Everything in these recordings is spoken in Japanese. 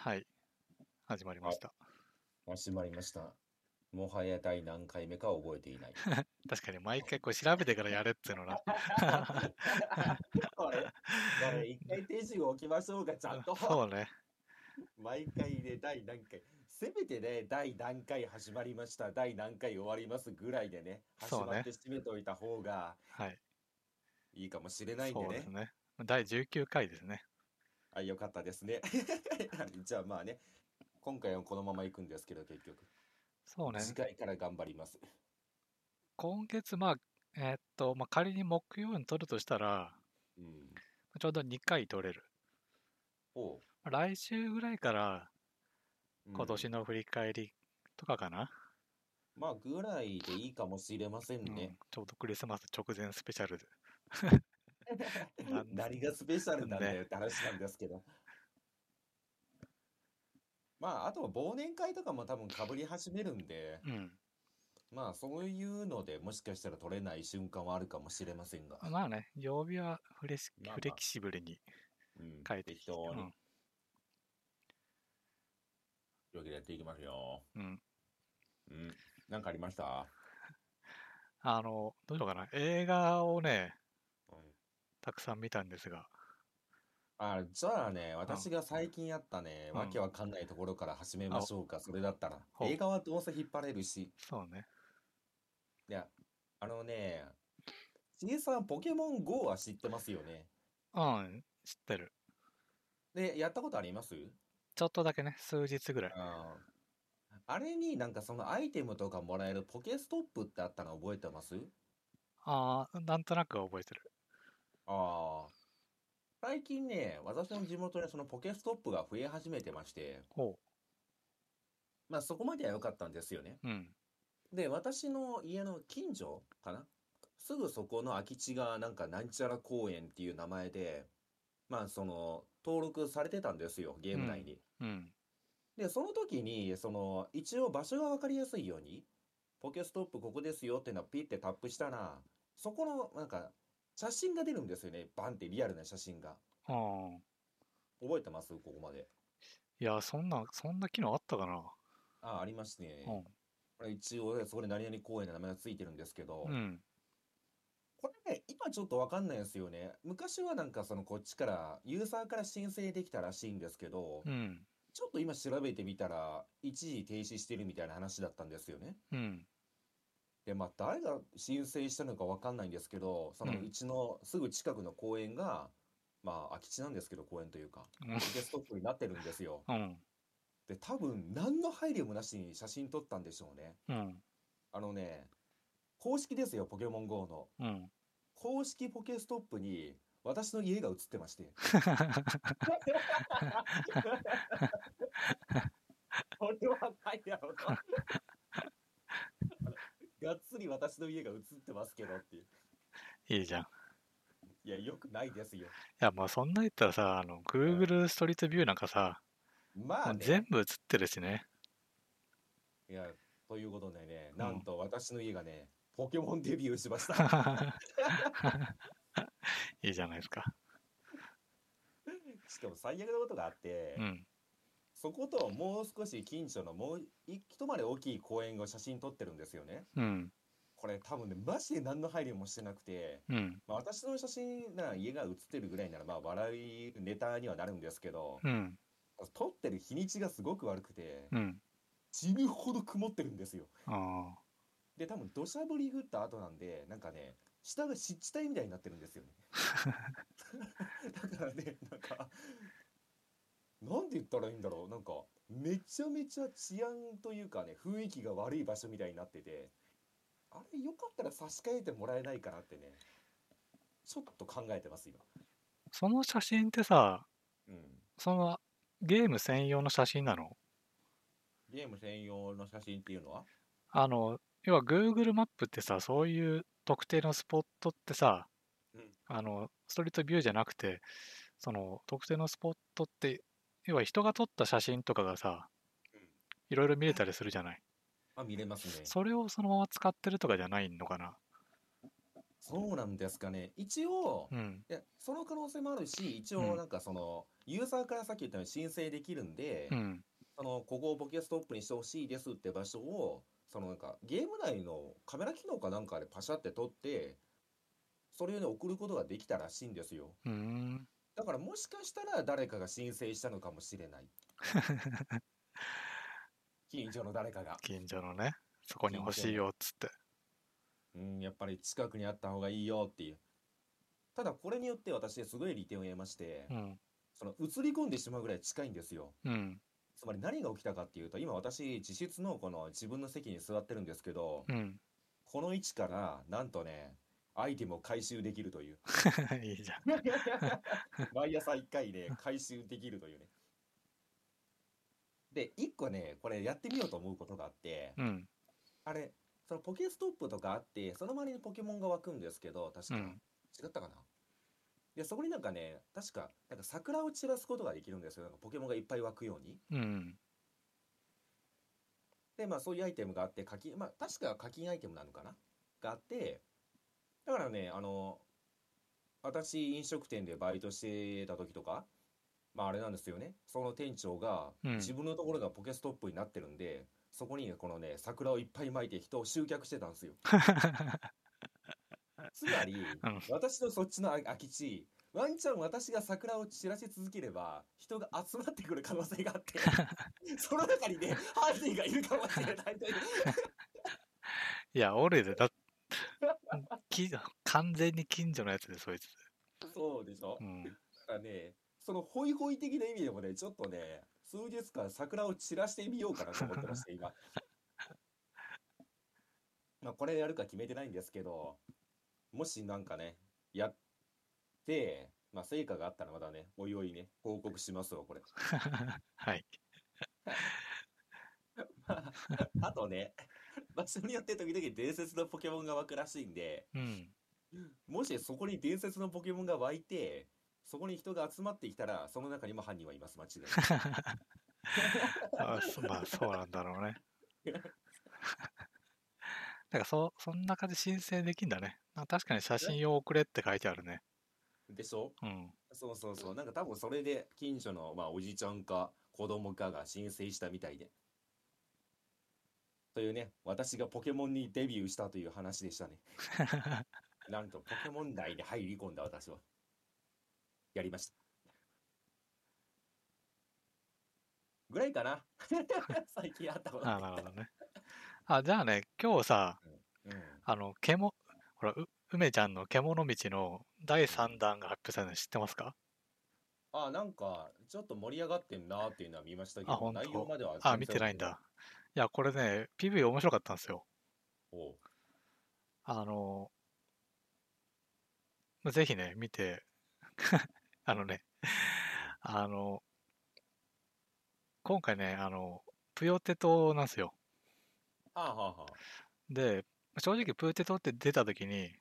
はい。始まりました。始まりました。もはや第何回目か覚えていない。確かに毎回こう調べてからやれっていうのな。これ、これ一回手順を置きましょうか、ちゃんと。そうね。毎回で第何回。せめてね、第何回始まりました、第何回終わりますぐらいでね、始まって締めておいた方がはい。いいかもしれないんでねそうです。ね。第19回ですね。あ、よかったですね。じゃあまあね、今回はこのまま行くんですけど、結局。そうね。次回から頑張ります。今月、まあ、えーっと、まあ、仮に木曜に撮るとしたら、うん。ちょうど2回撮れる。おう。来週ぐらいからうん今年の振り返りとかかな。まあ、ぐらいでいいかもしれませんうんね。ちょうどクリスマス直前スペシャルで。何がスペシャルなんだよって話なんですけど。まあ、あとは忘年会とかも多分かぶり始めるんで、うん。まあ、そういうのでもしかしたら取れない瞬間はあるかもしれませんが。まあね、曜日はフレシまあまあフレキシブルにうん、変えてきて。適当に。うんというわけでやっていきますよ。うん。うん。なんかありました？あの、どうしようかな。映画をね、うんたくさん見たんですが、あ、じゃあね、私が最近やったね、うんわけわかんないところから始めましょうか、それだったら。ほう映画はどうせ引っ張れるし。そうね。いや、あのね、ちげさん、ポケモン GO は知ってますよね。うん、知ってる。で、やったことあります？ちょっとだけね、数日ぐらい。あーあれになんかそのアイテムとかもらえるポケストップってあったの覚えてます？ああ、なんとなくは覚えてる。ああ。最近ね、私の地元でそのポケストップが増え始めてまして、ほまあそこまでは良かったんですよね。う。うん。で、私の家の近所かな？すぐそこの空き地がなんかなんちゃら公園っていう名前で、まあその登録されてたんですよ、ゲーム内に。うん。で、その時に、その一応場所が分かりやすいように、ポケストップここですよっていうのをピッてタップしたら、そこのなんか写真が出るんですよね。バンってリアルな写真が。ああ。覚えてます？ここまで。いや、そんな、そんな機能あったかな？あ、ありますね。うん。これ一応ね、そこで何々公園の名前がついてるんですけど、うん。これね、今ちょっとわかんないですよね。昔はなんかそのこっちから、ユーザーから申請できたらしいんですけど、うん。ちょっと今調べてみたら、一時停止してるみたいな話だったんですよね。うん。で、まあ誰が申請したのかわかんないんですけど、そのうちのすぐ近くの公園が、まあ空き地なんですけど、公園というか、うんポケストップになってるんですよ。うん。で、多分何の配慮もなしに写真撮ったんでしょうね。うん。あのね、公式ですよ、ポケモン GO の。うん。公式ポケストップに私の家が映ってまして。これはないやろな。がっつり私の家が映ってますけどっていう。いいじゃん。いいや、よくないですよ。や、まあそんな言ったらさ、あの、Google ストリートビューなんかさ、まあね。全部映ってるしね。いや、ということでね、なんと私の家がね、ポケモンデビューしました。いいじゃないですか。しかも最悪なことがあって、うん。そこともう少し近所のもう一回り大きい公園を写真撮ってるんですよね。うん。これ多分ね、マジで何の配慮もしてなくて、うん。まあ、私の写真なら家が写ってるぐらいならまあ笑いネタにはなるんですけど、うん。撮ってる日にちがすごく悪くて、うん。死ぬほど曇ってるんですよ。で、多分土砂降り降った後なんで、なんかね、下が湿地帯みたいになってるんですよね。だからね、なんか、なんて言ったらいいんだろう、なんか、めちゃめちゃ治安というかね、雰囲気が悪い場所みたいになってて、あれ、よかったら差し替えてもらえないかなってね、ちょっと考えてます、今。その写真ってさ、うん。そのゲーム専用の写真なの？ゲーム専用の写真っていうのは？あの、要は Google マップってさ、そういう特定のスポットってさ、うんあの、ストリートビューじゃなくて、その特定のスポットって、要は人が撮った写真とかがさ、うんいろいろ見れたりするじゃない。あ、見れますね。それをそのまま使ってるとかじゃないのかな。そうなんですかね。一応、うん。いや、その可能性もあるし、一うん応なんかその、ユーザーからさっき言ったように申請できるんでう、ん。その、ここをポケストップにしてほしいですって場所を、そのなんか、ゲーム内のカメラ機能かなんかでパシャって撮って、それをね、送ることができたらしいんですよ。うーん。だからもしかしたら誰かが申請したのかもしれない。近所の誰かが。近所のね、そこに欲しいよっつって。うん、やっぱり近くにあった方がいいよっていう。ただこれによって私すごい利点を得ましてう、ん。その映り込んでしまうぐらい近いんですよ。うん。つまり何が起きたかっていうと、今私自室のこの自分の席に座ってるんですけど、うん。この位置からなんとね、アイテムを回収できるという。いいじゃん。毎朝1回ね、回収できるというね。で、1個ね、これやってみようと思うことがあって、うん。あれ、そのポケストップとかあって、その周りにポケモンが湧くんですけど、確か、うん違ったかな？で、そこになんかね、確か、なんか桜を散らすことができるんですよ。なんかポケモンがいっぱい湧くように。うん。で、まあそういうアイテムがあって、課金、まあ確か課金アイテムなのかな？があって、だからね、あの、私飲食店でバイトしてた時とか、まああれなんですよね。その店長がうん自分のところがポケストップになってるんで、そこにね、このね、桜をいっぱい巻いて人を集客してたんですよ。つまり、うん私のそっちの空き地、ワンチャン私が桜を散らし続ければ、人が集まってくる可能性があって、その中にね、犯人がいるかもしれないという。いや、俺で、だき 完全に近所のやつで、そいつ。そうでしょ、うん。だからね、そのホイホイ的な意味でもね、ちょっとね、数日間桜を散らしてみようかなと思ってまして、今。まあ、これやるか決めてないんですけど、もしなんかね、やって、まあ、成果があったらまたね、おいおいね、報告しますわ、これ。はい。あとね、場所によって時々伝説のポケモンが湧くらしいんで、うん。もしそこに伝説のポケモンが湧いて、そこに人が集まってきたら、その中にも犯人はいます、間違い。あそまあ、そうなんだろうね。だからそ、そんな感じで申請できんだね。なんか確かに写真を送れって書いてあるね。でしょ？うん。そうそうそう。なんか多分それで近所の、まあ、おじちゃんか子供かが申請したみたいで。というね、私がポケモンにデビューしたという話でしたね。なんとポケモン内に入り込んだ私は。やりました。ぐらいかな。最近あったことあなるほどね。あ、じゃあね、今日さ、うん。あの、獣、ほら、う梅ちゃんの獣道の第3弾が発表されたの知ってますか？あ、なんか、ちょっと盛り上がってんなっていうのは見ましたけど、内容まではあ、見てないんだ。いや、これね、PV 面白かったんですよ。おうあの、まぜひね、見て、あのね、あの、今回ね、あの、ぷよテトなんですよ。はあはあはあ。で、正直プーテトって出た時に、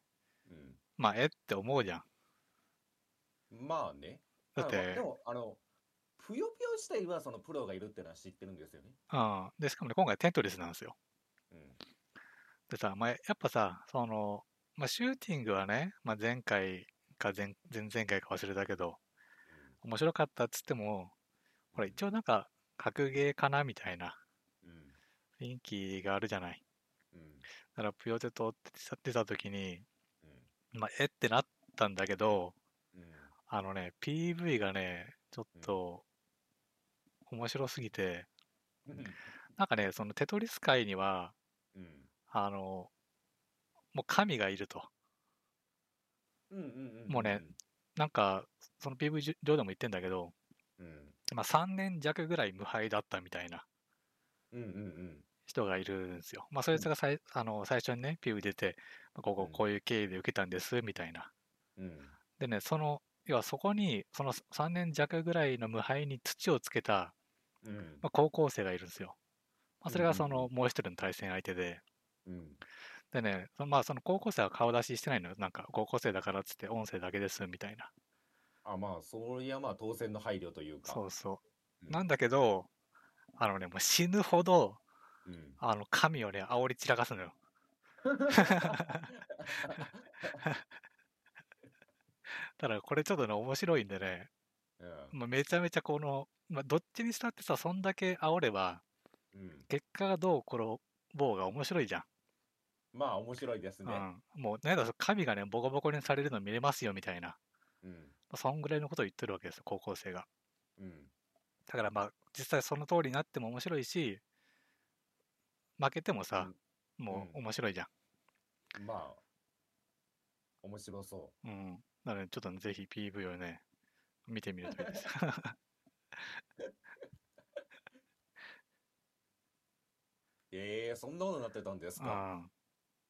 うん。まあ、えって思うじゃん。まあね。だってで、も、あの、ぷよぷよ自体はそのプロがいるってのは知ってるんですよね。うん。で、しかもね、今回テントレスなんですよ。うん。でさ、まあ、やっぱさ、その、まあ、シューティングはね、まあ、前回か前前々回か忘れたけど、面白かったっつっても、ほら、一応なんか、格ゲーかなみたいなうん。雰囲気があるじゃない。うん。だから、ぷよテトって出た時に、うん。まあ、えってなったんだけど、うん。あのね、PV がね、ちょっと、面白すぎて、うん。なんかね、そのテトリス界には、うん。あの、もう神がいると。うん。うん。もうね。なんか、その PV 上でも言ってんだけど、うん。まあ、3年弱ぐらい無敗だったみたいなうん。うん。うん。人がいるんですよ。まあ、そいつがさいあの最初にね、PV 出て、まあここうんこういう経緯で受けたんです、みたいな。うん。でね、その、要はそこに、その3年弱ぐらいの無敗に土をつけた、うん。まあ、高校生がいるんですよ。まあ、それがそのもう一人の対戦相手で、うん。でね、そのまあその高校生は顔出ししてないのよ。なんか高校生だからっつって音声だけですみたいな。あ、まあ、そりゃまあ当然の配慮というか。そうそう。うんなんだけど、あのね、もう死ぬほど、うん。あの、神をね、煽り散らかすのよ。ただこれちょっとね、面白いんでね、うんまあ、めちゃめちゃこの、まあ、どっちにしたってさ、そんだけ煽れば、うん、結果がどう転ぼうが面白いじゃん。まあ面白いですね。うん、もう、ね、だ神がね、ボコボコにされるの見れますよみたいな、うんまあそんぐらいのことを言ってるわけですよ、高校生が。うんだからまあ、実際その通りになっても面白いし、負けてもさ、もう面白いじゃん。まあ面白そうん。なので、ちょっとね、ぜひ PV をね、見てみるといいです。う。ええそんなことになってたんですうか。ん。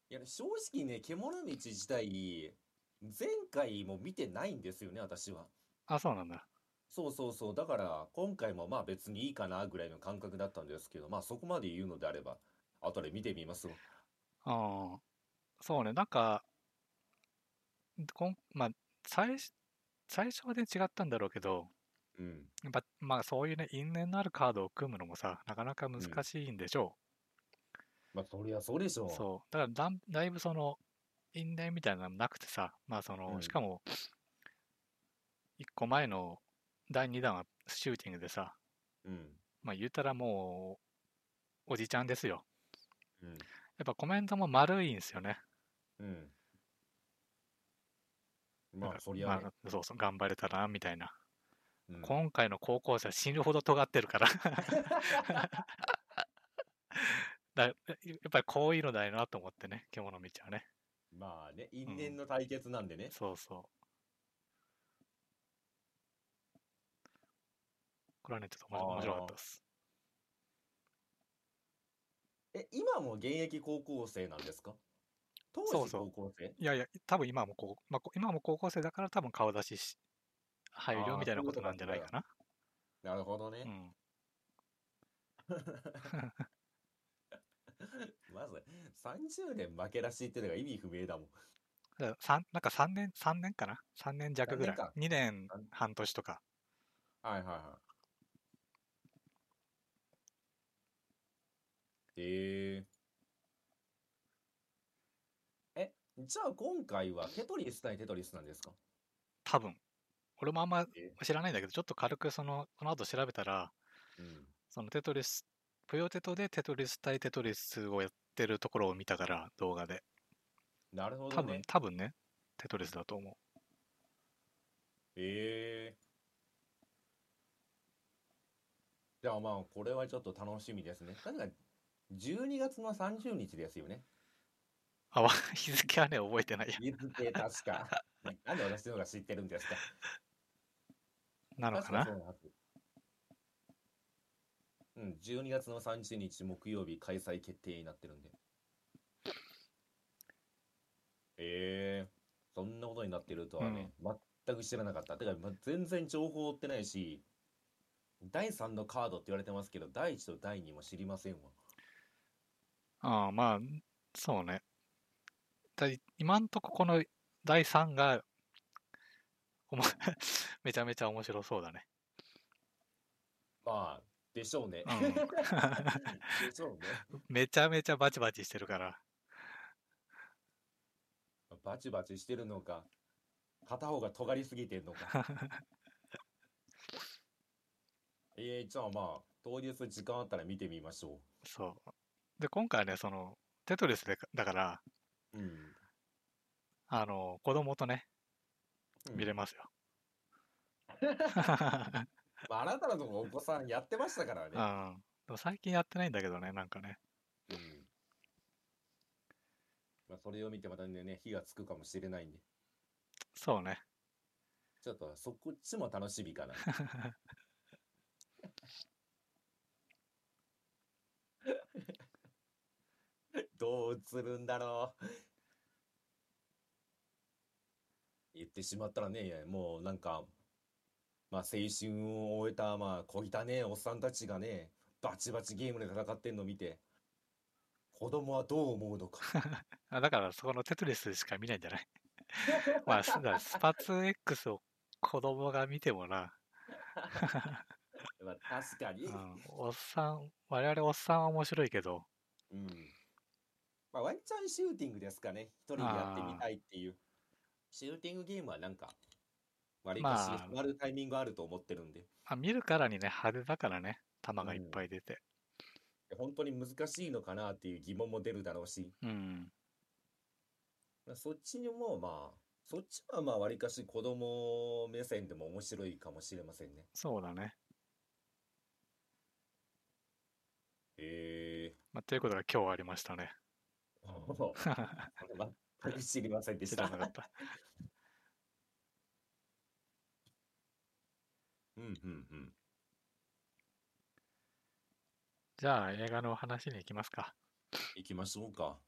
いや正直ね獣道自体前回も見てないんですよね私は。あ、そうなんだ。そうそうそうだから今回もまあ別にいいかなぐらいの感覚だったんですけどまあそこまで言うのであれば後で見てみますわ。うん。そうね、なんか、こんまあ、最初、最初はね、違ったんだろうけど、うんやっぱまあそういうね、因縁のあるカードを組むのもさ、なかなか難しいんでしょまあそりゃそうでしょう。そう。だからだいぶその、因縁みたいなのなくてさ、まあその、うんしかも、一個前の第2弾はシューティングでさ、うんまあ言うたらもう、おじちゃんですよ。うんやっぱコメントも丸いんですよね。うん。まあそりゃね。まあそうそう、頑張れたな、みたいな。うん今回の高校生は死ぬほど尖ってるからだやっぱりこういうのだよなと思ってね、獣道はね。まあね因縁の対決なんでね。そうそう。これはね、ちょっと面白かったです。え今も現役高校生なんですか？当時そうそう高校生？いやいや、多分今もこう、まあ、こ今も高校生だから多分顔出しし入るよみたいなことなんじゃないかな。なるほどねう。ん。まず30年負けらしいってのが意味不明だもん。だから三なんか3年、三年かな ?3 年弱ぐらい三。2年三半年とか。はいはいはい。へえ。え、じゃあ今回はテトリス対テトリスなんですか？多分。俺もあんまえ知らないんだけど、ちょっと軽くその、この後調べたら、うん。そのテトリス、ぷよテトでテトリス対テトリスをやってるところを見たから、動画で。なるほ多分どね。、多分ね、テトリスだと思う。へえ。じゃあまあこれはちょっと楽しみですね。確か12月の30日ですよね。あ、わ 日付はね、覚えてないや。日付確か。なんで私の方が知ってるんですか なのかな？うん、12月の30日木曜日開催決定になってるんで。ええそんなことになってるとはね、全く知らなかった。てか、ま、全然情報追ってないし、第3のカードって言われてますけど、第1と第2も知りませんわ。ああ、まあ、そうね。今んとここの第3が、めちゃめちゃ面白そうだね。まあ、でしょうね。うんでしょうね。めちゃめちゃバチバチしてるから。バチバチしてるのか、片方が尖りすぎてんのか。えー、じゃあまあ、当日時間あったら見てみましょそう。で、今回ね、その、テトリスでかだから、う。うん。あの、子供とね、見れまますよ。まあ、あなたのとこお子さんやってましたからうん。ね。でも最近やってないんだけどね、なんかね。うん。まあ、それを見てまたね、火がつくかもしれないんで、そうね。ちょっとそこっちも楽しみかな。どう映るんだろう。言ってしまったらね、もうなんか、まあ青春を終えた、まあ小汚ねえおっさんたちがね、バチバチゲームで戦ってんの見て、子供はどう思うのか。あだから、そこのテトリスしか見ないんじゃない？まあ、スパツ X を子供が見てもな、まあ確かに。うん、おっさん、我々おっさんは面白いけど、うん。まあ、ワンチャンシューティングですかね。一人でやってみたいっていう。シューティングゲームはなんか、割かしまあハマるタイミングあると思ってるんで、あ見るからにね、派手だからね、弾がいっぱい出て。本当に難しいのかなっていう疑問も出るだろうし、うん。まあそっちにもまあ、そっちはまあ割かし子供目線でも面白いかもしれませんね。そうだね。へえ。まあ、ということが今日ありましたね。全く 知りませんでした。うんうんうん。じゃあ映画の話に行きますか。行きましょうか。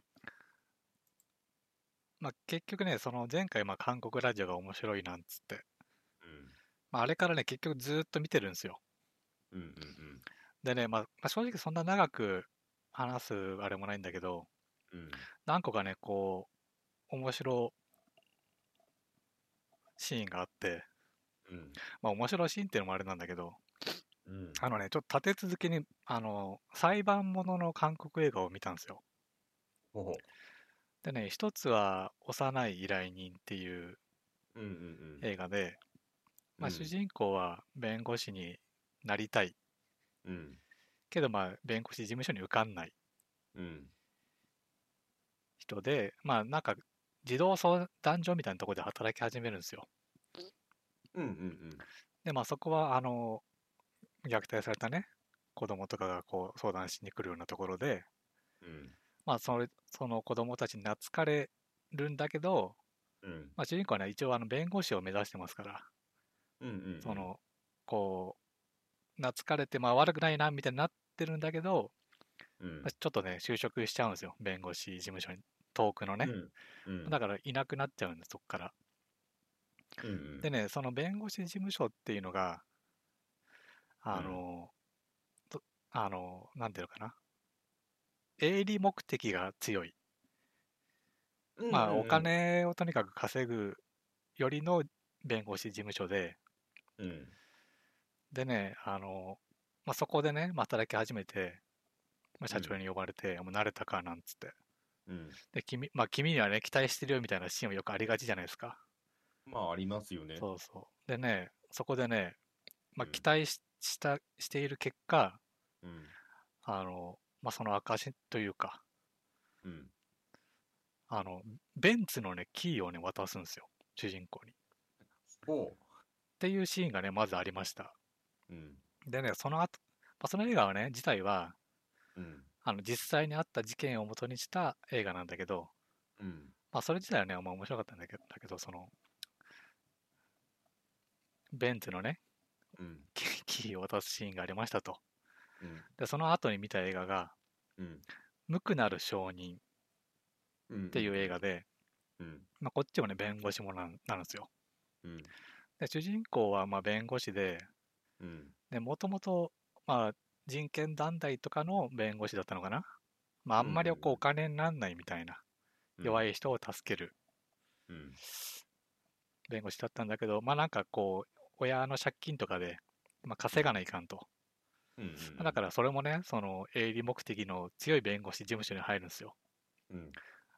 まあ、結局ね、その前回、まあ、韓国ラジオが面白いなんつって、うん。まあ、あれからね、結局ずーっと見てるんですよ。うんうんでね、まあ、まあ正直そんな長く話すあれもないんだけど、うん。うん。何個かね、こう、面白シーンがあって、うん。まあ、面白いシーンっていうのもあれなんだけど、うん。あのね、ちょっと立て続けに、あの、裁判ものの韓国映画を見たんですよ。でね、一つは、幼い依頼人っていう。映画で、まあ、うん主人公は弁護士になりたい。うん。けど、まあ、弁護士事務所に受かんないうん。人で、まあ、なんか、児童相談所みたいなところで働き始めるんですよ。うんうんで、まあ、そこは、あの、虐待されたね、子供とかがこう相談しに来るようなところで、うん。うん。まあ、それその子供たちに懐かれるんだけど、うん。まあ、主人公はね、一応あの弁護士を目指してますから、うんうん。そ、の、こう、懐かれて、まあ悪くないな、みたいになってるんだけど、うんまあ。ちょっとね、就職しちゃうんですよ、弁護士事務所に、遠くのね。うん。うん。だからいなくなっちゃうんです、そこから。うんうん。でね、その弁護士事務所っていうのが、あの、とあの、なんていうのかな。営利目的が強い。うん、まあ、お。金をとにかく稼ぐよりの弁護士事務所で、うん。でね、あの、まあ、そこでね、まあ働き始めて、まあ、社長に呼ばれて、もう慣れたかなんつって。うん。で、君、まあ、君にはね、期待してるよみたいなシーンもよくありがちじゃないですか。まあ、ありますよね。そうそう。でね、そこでね、まあ、うん期待ししたしている結果、うん。あの、まあ、その証というか、うん。あの、ベンツのね、キーをね、渡すんですよ、主人公に。っほていうシーンがね、まずありました。う。うん。でね、その後、まあ、その映画はね、自体は、うん。あの、実際にあった事件を元にした映画なんだけど、うん。まあ、それ自体はね、まあ、面白かったんだけど、だけど、その、ベンツのね、うん。キキーを渡すシーンがありましたと。うん。で、その後に見た映画が、うん。無垢なる証人うん。っていう映画で、うん。まあ、こっちもね、弁護士ものなんなんですよ。うん。で、主人公はまあ弁護士。で、もともと、まあ、人権団体とかの弁護士だったのかな？まあ、あんまりこうお金になんないみたいな、弱い人を助けるうん。弁護士だったんだけど、まあなんかこう、親の借金とかで、まあ、稼がないかんと。だからそれもね、その営利目的の強い弁護士事務所に入るんですよ。うん。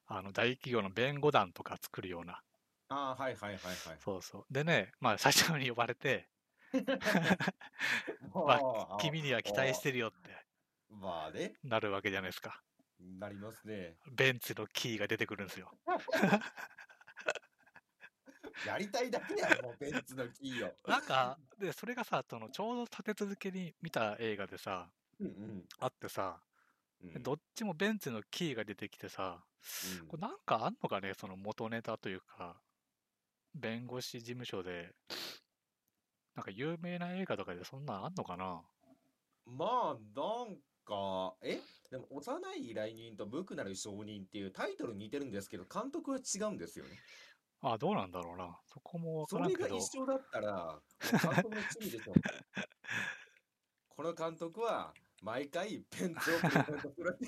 あの大企業の弁護団とか作るような。ああ、はいはいはいはい。そうそう。でね、まあ社長に呼ばれて、まあ君には期待してるよってまあね、なるわけじゃないですか。なりますね。ベンツのキーが出てくるんですよ。やりたいだけやろ、もうベンツのキーを。なんか、で、それがさ、そのちょうど立て続けに見た映画でさ、うんうんあってさ、うん。どっちもベンツのキーが出てきてさ、うんこれなんかあんのかね、その元ネタというか、弁護士事務所で、なんか有名な映画とかでそんなんあんのかな？まあ、なんか、え？でも、幼い依頼人と無垢なる証人っていうタイトル似てるんですけど、監督は違うんですよね。あ、どうなんだろうな。そこもわそからんけど、れが一緒だったら、監督の趣味でしょ。この監督は、毎回、ペンツをプレゼントする。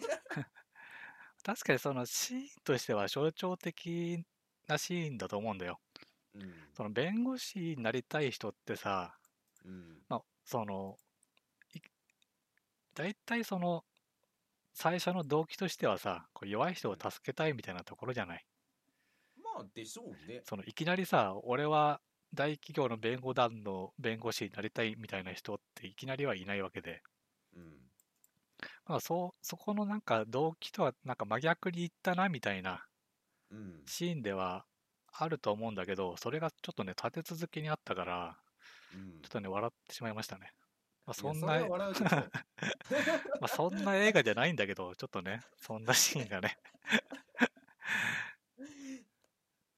確かにそのシーンとしては象徴的なシーンだと思うんだよ。うん。その弁護士になりたい人ってさ、うん。まあ、その、い大体その、最初の動機としてはさ、こう弱い人を助けたいみたいなところじゃない？まあでしょうね。そのいきなりさ、俺は大企業の弁護団の弁護士になりたいみたいな人っていきなりはいないわけで、うん。まあ、そうそこのなんか動機とはなんか真逆にいったなみたいなうん。シーンではあると思うんだけど、それがちょっとね、立て続けにあったから、うんちょっとね、笑ってしまいましたね。まあ、そんな、まあそんな映画じゃないんだけど、ちょっとね、そんなシーンがね。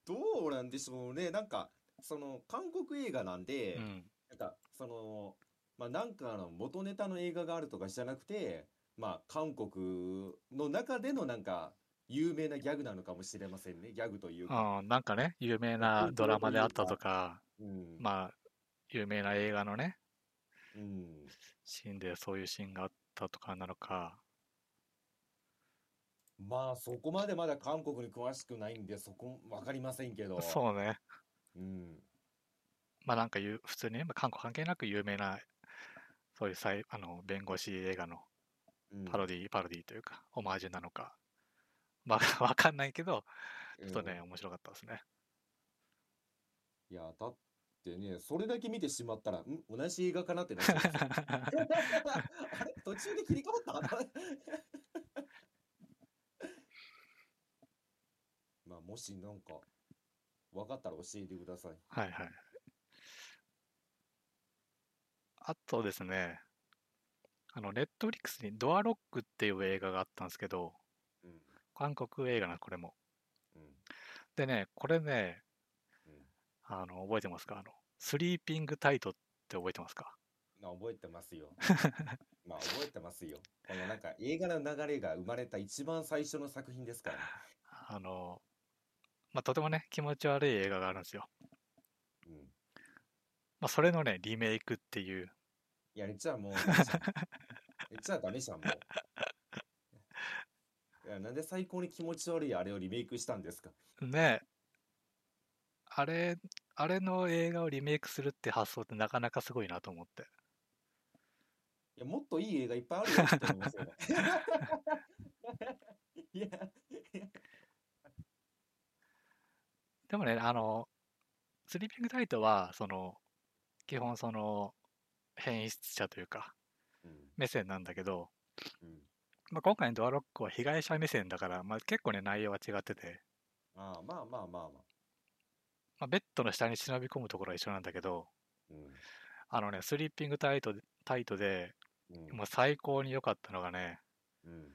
どうなんでしょうね。なんか、その、韓国映画なんで、うん。なんか、その、まあ、なんかの元ネタの映画があるとかじゃなくて、まあ、韓国の中でのなんか、有名なギャグなのかもしれませんね。ギャグというか。うん、なんかね、有名なドラマであったとか、うん。まあ、有名な映画のね、うん。シーンでそういうシーンがあったとかなのか、まあ、そこまでまだ韓国に詳しくないんで、そこ、わかりませんけど。そうね、うん。まあなんか普通にね、まあ韓国関係なく有名な、そういうさいあの弁護士映画のうんパロディ、パロディというか、オマージュなのか、まあわかんないけど、ちょっとね、うん面白かったですね。いや、だってね、それだけ見てしまったら、ん同じ映画かなってなっちゃう あれ途中で切り替わった まあ、もしなんか、分かったら教えてください。はいはい。あとですね、あの、ネットフリックスにドアロックっていう映画があったんですけど、うん。韓国映画な、これも。うん。でね、これね、うん。あの、覚えてますか？あの、スリーピングタイトって覚えてますか？まあ、覚えてますよ。まあ、覚えてますよ。このなんか、映画の流れが生まれた一番最初の作品ですからね。あの、まあ、とてもね、気持ち悪い映画があるんですよ。うん。まあ、それのね、リメイクっていう、いや、じゃあもう、じゃあダメじゃん、もう。なんで最高に気持ち悪いあれをリメイクしたんですか？ね、あれ、あれの映画をリメイクするって発想ってなかなかすごいなと思って。いや、もっといい映画いっぱいあるよって思いますよね。いや、でもね、あの、スリーピングタイトは、その、基本その、変質者というか、うん、目線なんだけど、うん。まあ、今回のドアロックは被害者目線だから、まあ、結構ね、内容は違ってて、ああ、まあまあまあまあ。まあ、ベッドの下に忍び込むところは一緒なんだけど、うん。あのね、スリーピングタイトでタイトで、うん。もう最高に良かったのがね、うん。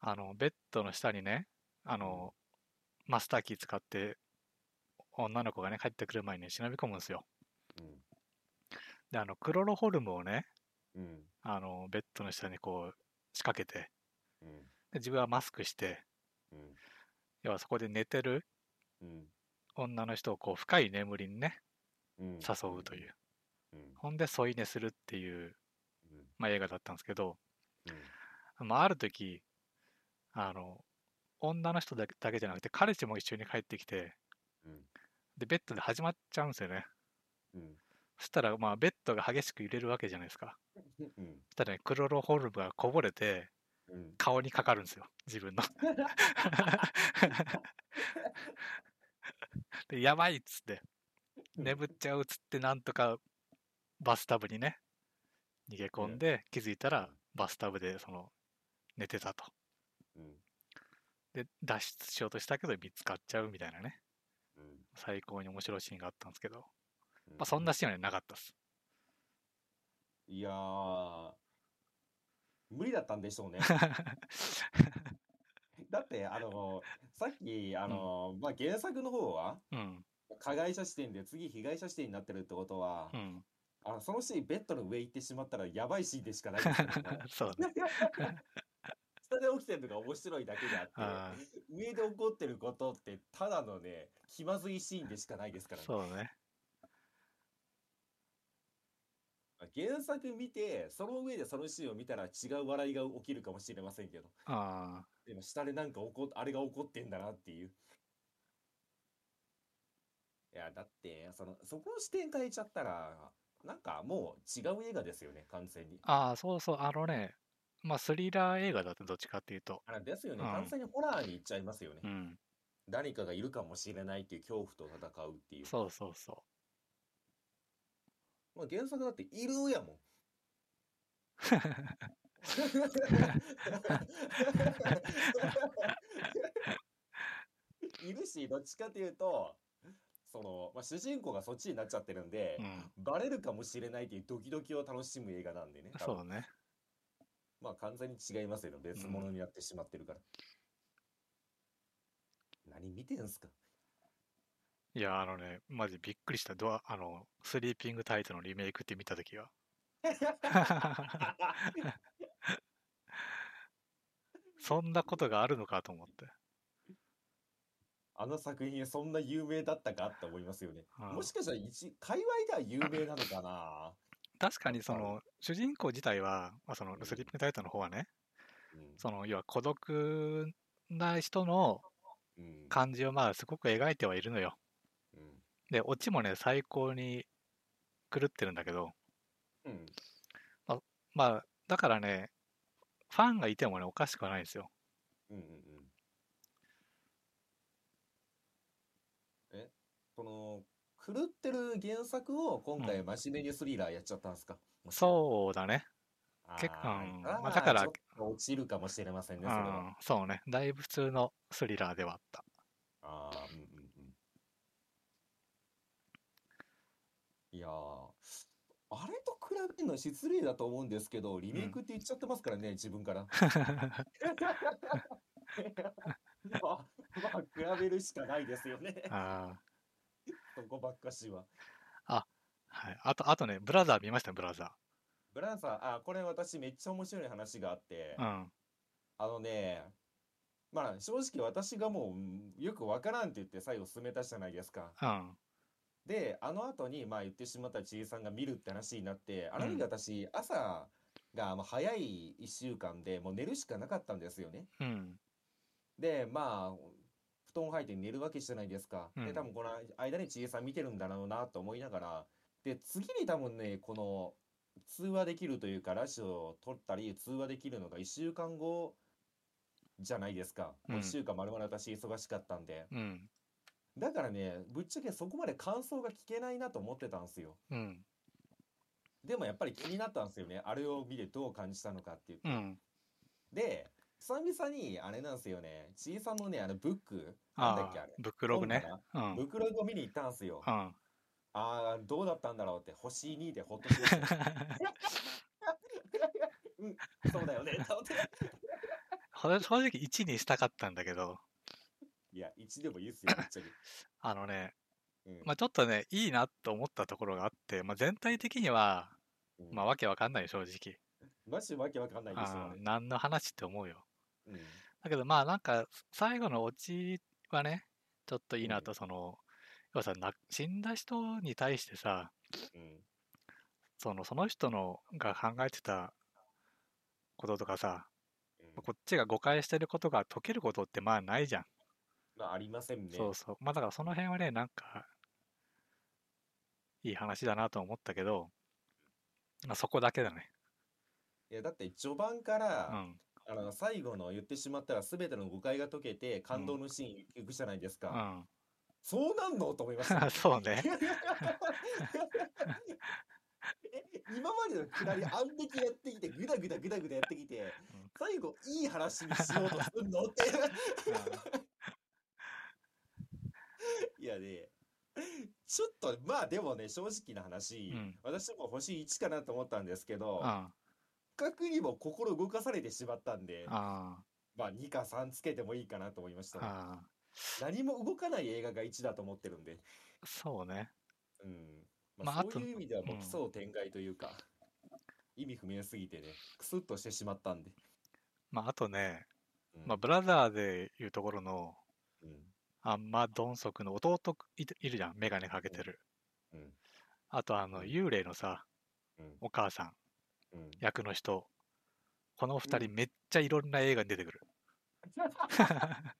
あの、ベッドの下にね、あの、マスターキー使って、女の子がね、帰ってくる前に忍び込むんですよ。うん。で、あの、クロロホルムをね、うん。あの、ベッドの下にこう、仕掛けて、うん。で自分はマスクして、うん。要はそこで寝てるうん。女の人をこう、深い眠りにね、うん。誘うという。うん。ほんで、添い寝するっていう、うん。まあ、映画だったんですけど、うん。まあ、ある時、あの、女の人だけだけじゃなくて、彼氏も一緒に帰ってきて、うん。で、ベッドで始まっちゃうんですよね。うん。そしたら、まあ、ベッドが激しく揺れるわけじゃないですか。うん。そしたらね、クロロホルムがこぼれて、うん。顔にかかるんですよ、自分の。で、やばいっつって、眠っちゃうっつって、なんとかバスタブにね、逃げ込んで、気づいたらバスタブで、その、寝てたと。うん。で、脱出しようとしたけど見つかっちゃうみたいなね、うん。最高に面白いシーンがあったんですけど、うんまあ、そんなシーンはねなかったです。いやー、無理だったんでしょうね。だって、あの、さっき、あの、まあ、原作の方は、うん、加害者視点で次被害者視点になってるってことは、うん、あのそのシーンベッドの上行ってしまったらやばいシーンでしかないですからねそうね。下で起きてるのが面白いだけであってあ上で起こってることってただのね気まずいシーンでしかないですからねそうね。原作見てその上でそのシーンを見たら違う笑いが起きるかもしれませんけどああ、でも下でなんか起こあれが起こってんだなっていういやだってそのそこの視点変えちゃったらなんかもう違う映画ですよね完全にああ、そうそう、あのね、まあスリラー映画だとどっちかっていうと。あれですよね、うん完全にホラーに行っちゃいますよね。うん。誰かがいるかもしれないっていう恐怖と戦うっていう。そうそうそまあ、原作だっているやもん。いるし、どっちかというと、その、まあ、主人公がそっちになっちゃってるんでう。う、ん。バレるかもしれないっていうドキドキを楽しむ映画なんでね。そうね。まあ完全に違いますよね。別物になってしまってるから。何見てんすか？いや、あのね、マジびっくりした。ドア、あの、スリーピングタイトのリメイクって見たときは。そんなことがあるのかと思って。あの作品そんな有名だったかって思いますよね。うんもしかしたら一、界隈では有名なのかな？確かにその、主人公自体は、まあ、そのうんスリーピングタイトの方はね、うんその、要は孤独な人のうん感じをまあすごく描いてはいるのよ。うんで、オチもね、最高に狂ってるんだけど、うんまあ、だからね、ファンがいてもね、おかしくはないんですよ。うんうんうんえその狂ってる原作を今回真面目にスリラーやっちゃったんですか、そうだね。結構あーうんあーまあだから落ちるかもしれませんね、うそれは。ん、そうね。だいぶ普通のスリラーではあった。ああ、うんうんうん。いやー、あれと比べるのは失礼だと思うんですけど、リメイクって言っちゃってますからね、自分から。まあ、まあ、比べるしかないですよね。あ そこばっかしは。ーはい。あと、あとね、ブラザー見ました？ブラザブランさん、あ、これ私めっちゃ面白い話があって、ー。うん。あのね、まあ正直私がもううんよくわからんって言って最後進めたじゃないですか。うん。で、あの後に、まあ言ってしまったちいさんが見るって話になって、あの時私、朝がもう早い1週間でもう寝るしかなかったんですよね。うん。で、まあ、布団入って寝るわけじゃないですか。で、うん多分この間にちいさん見てるんだろうなと思いながら、で、次に多分ね、この通話できるというか、ラジオを撮ったり、通話できるのが1週間後じゃないですか。もう1週間丸々私忙しかったんで。うん。だからね、ぶっちゃけそこまで感想が聞けないなと思ってたんですよ。うん。でもやっぱり気になったんですよね。あれを見てどう感じたのかっていう。うん。で、久々にあれなんですよね。ちいさんのね、あのブック、なんだっあけあれ？ーブックログね。うん。ブックログを見に行ったんですよ。うん。ああ、どうだったんだろうって、星2でほっとしました。うん、そうだよね。正直1にしたかったんだけど、いや、1でもいいっすよ、ぶっちゃけ。あのね、うんまあちょっとね、いいなと思ったところがあって、まあ全体的には、うんまあわけわかんないよ、正直。マジわけわかんないですよね。何の話って思うよ。うんだけどまあなんか、最後のオチはね、ちょっといいなと、うんその、要はさ、な死んだ人に対してさ、うんその、その人のが考えてたこととかさ、うんこっちが誤解してることが解けることってまあないじゃん。まあ、ありませんね。そうそう。まあだからその辺はね、なんか、いい話だなと思ったけど、まあそこだけだね。いや、だって序盤かうら、ん。あの、最後の言ってしまったら全ての誤解が解けて感動のシーン行くじゃないですうか。ん。そうなんの？と思いました。そうね。え今までのくだりあんだけやってきて、ぐだぐだぐだぐだやってきてうん、最後いい話にしようとすんの？って。いやね、ちょっと、まあでもね、正直な話、うん私も星1かなと思ったんですけど、うん。あ比較にも心動かされてしまったんで、あ。まあ2か3つけてもいいかなと思いましたね。ああ。何も動かない映画が1だと思ってるんで。そうね。うん。ままあそういう意味ではもううん奇想天外というか、意味不明すぎてね、クスッとしてしまったんで。まああとね、うんまあブラザーでいうところの、うん。アンマ・ドンソクの弟いいるじゃん、メガネかけてる。うん。あとあの、うん幽霊のさ、うん。お母さん、うん。役の人。この二う人めっちゃいろんな映画に出てくる。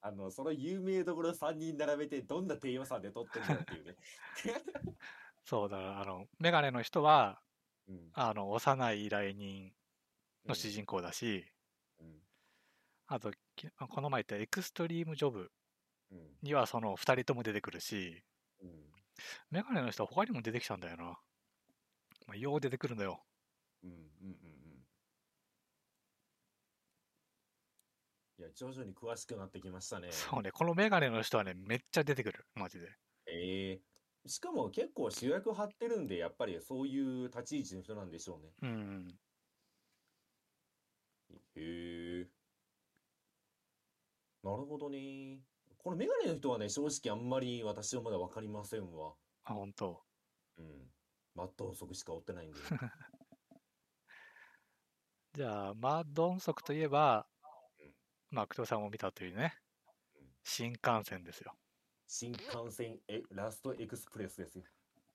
あの、その有名どころ3人並べて、どんな低予算で撮ってんだっていうね。そうだからあのメガネの人はうんあの幼い依頼人うんの主人公だし、うんあときこの前言ったエクストリームジョブうん。にはその2人とも出てくるしうん。メガネの人は他にも出てきたんだよな、まあ、よう出てくるのよ。うんうんうんうん。いや徐々に詳しくなってきましたね。そうねこのメガネの人はねめっちゃ出てくる。マジで。ええしかも結構主役張ってるんでやっぱりそういう立ち位置の人なんでしょうね。うんへえなるほどね。このメガネの人はね正直あんまり私はまだ分かりませんわ。あ本当。うん。マット音速しか追ってないんで。じゃあマッド音速といえばうん。まあ工藤さんも見たというね。うん。新幹線ですよ。新幹線えラストエクスプレスですよ。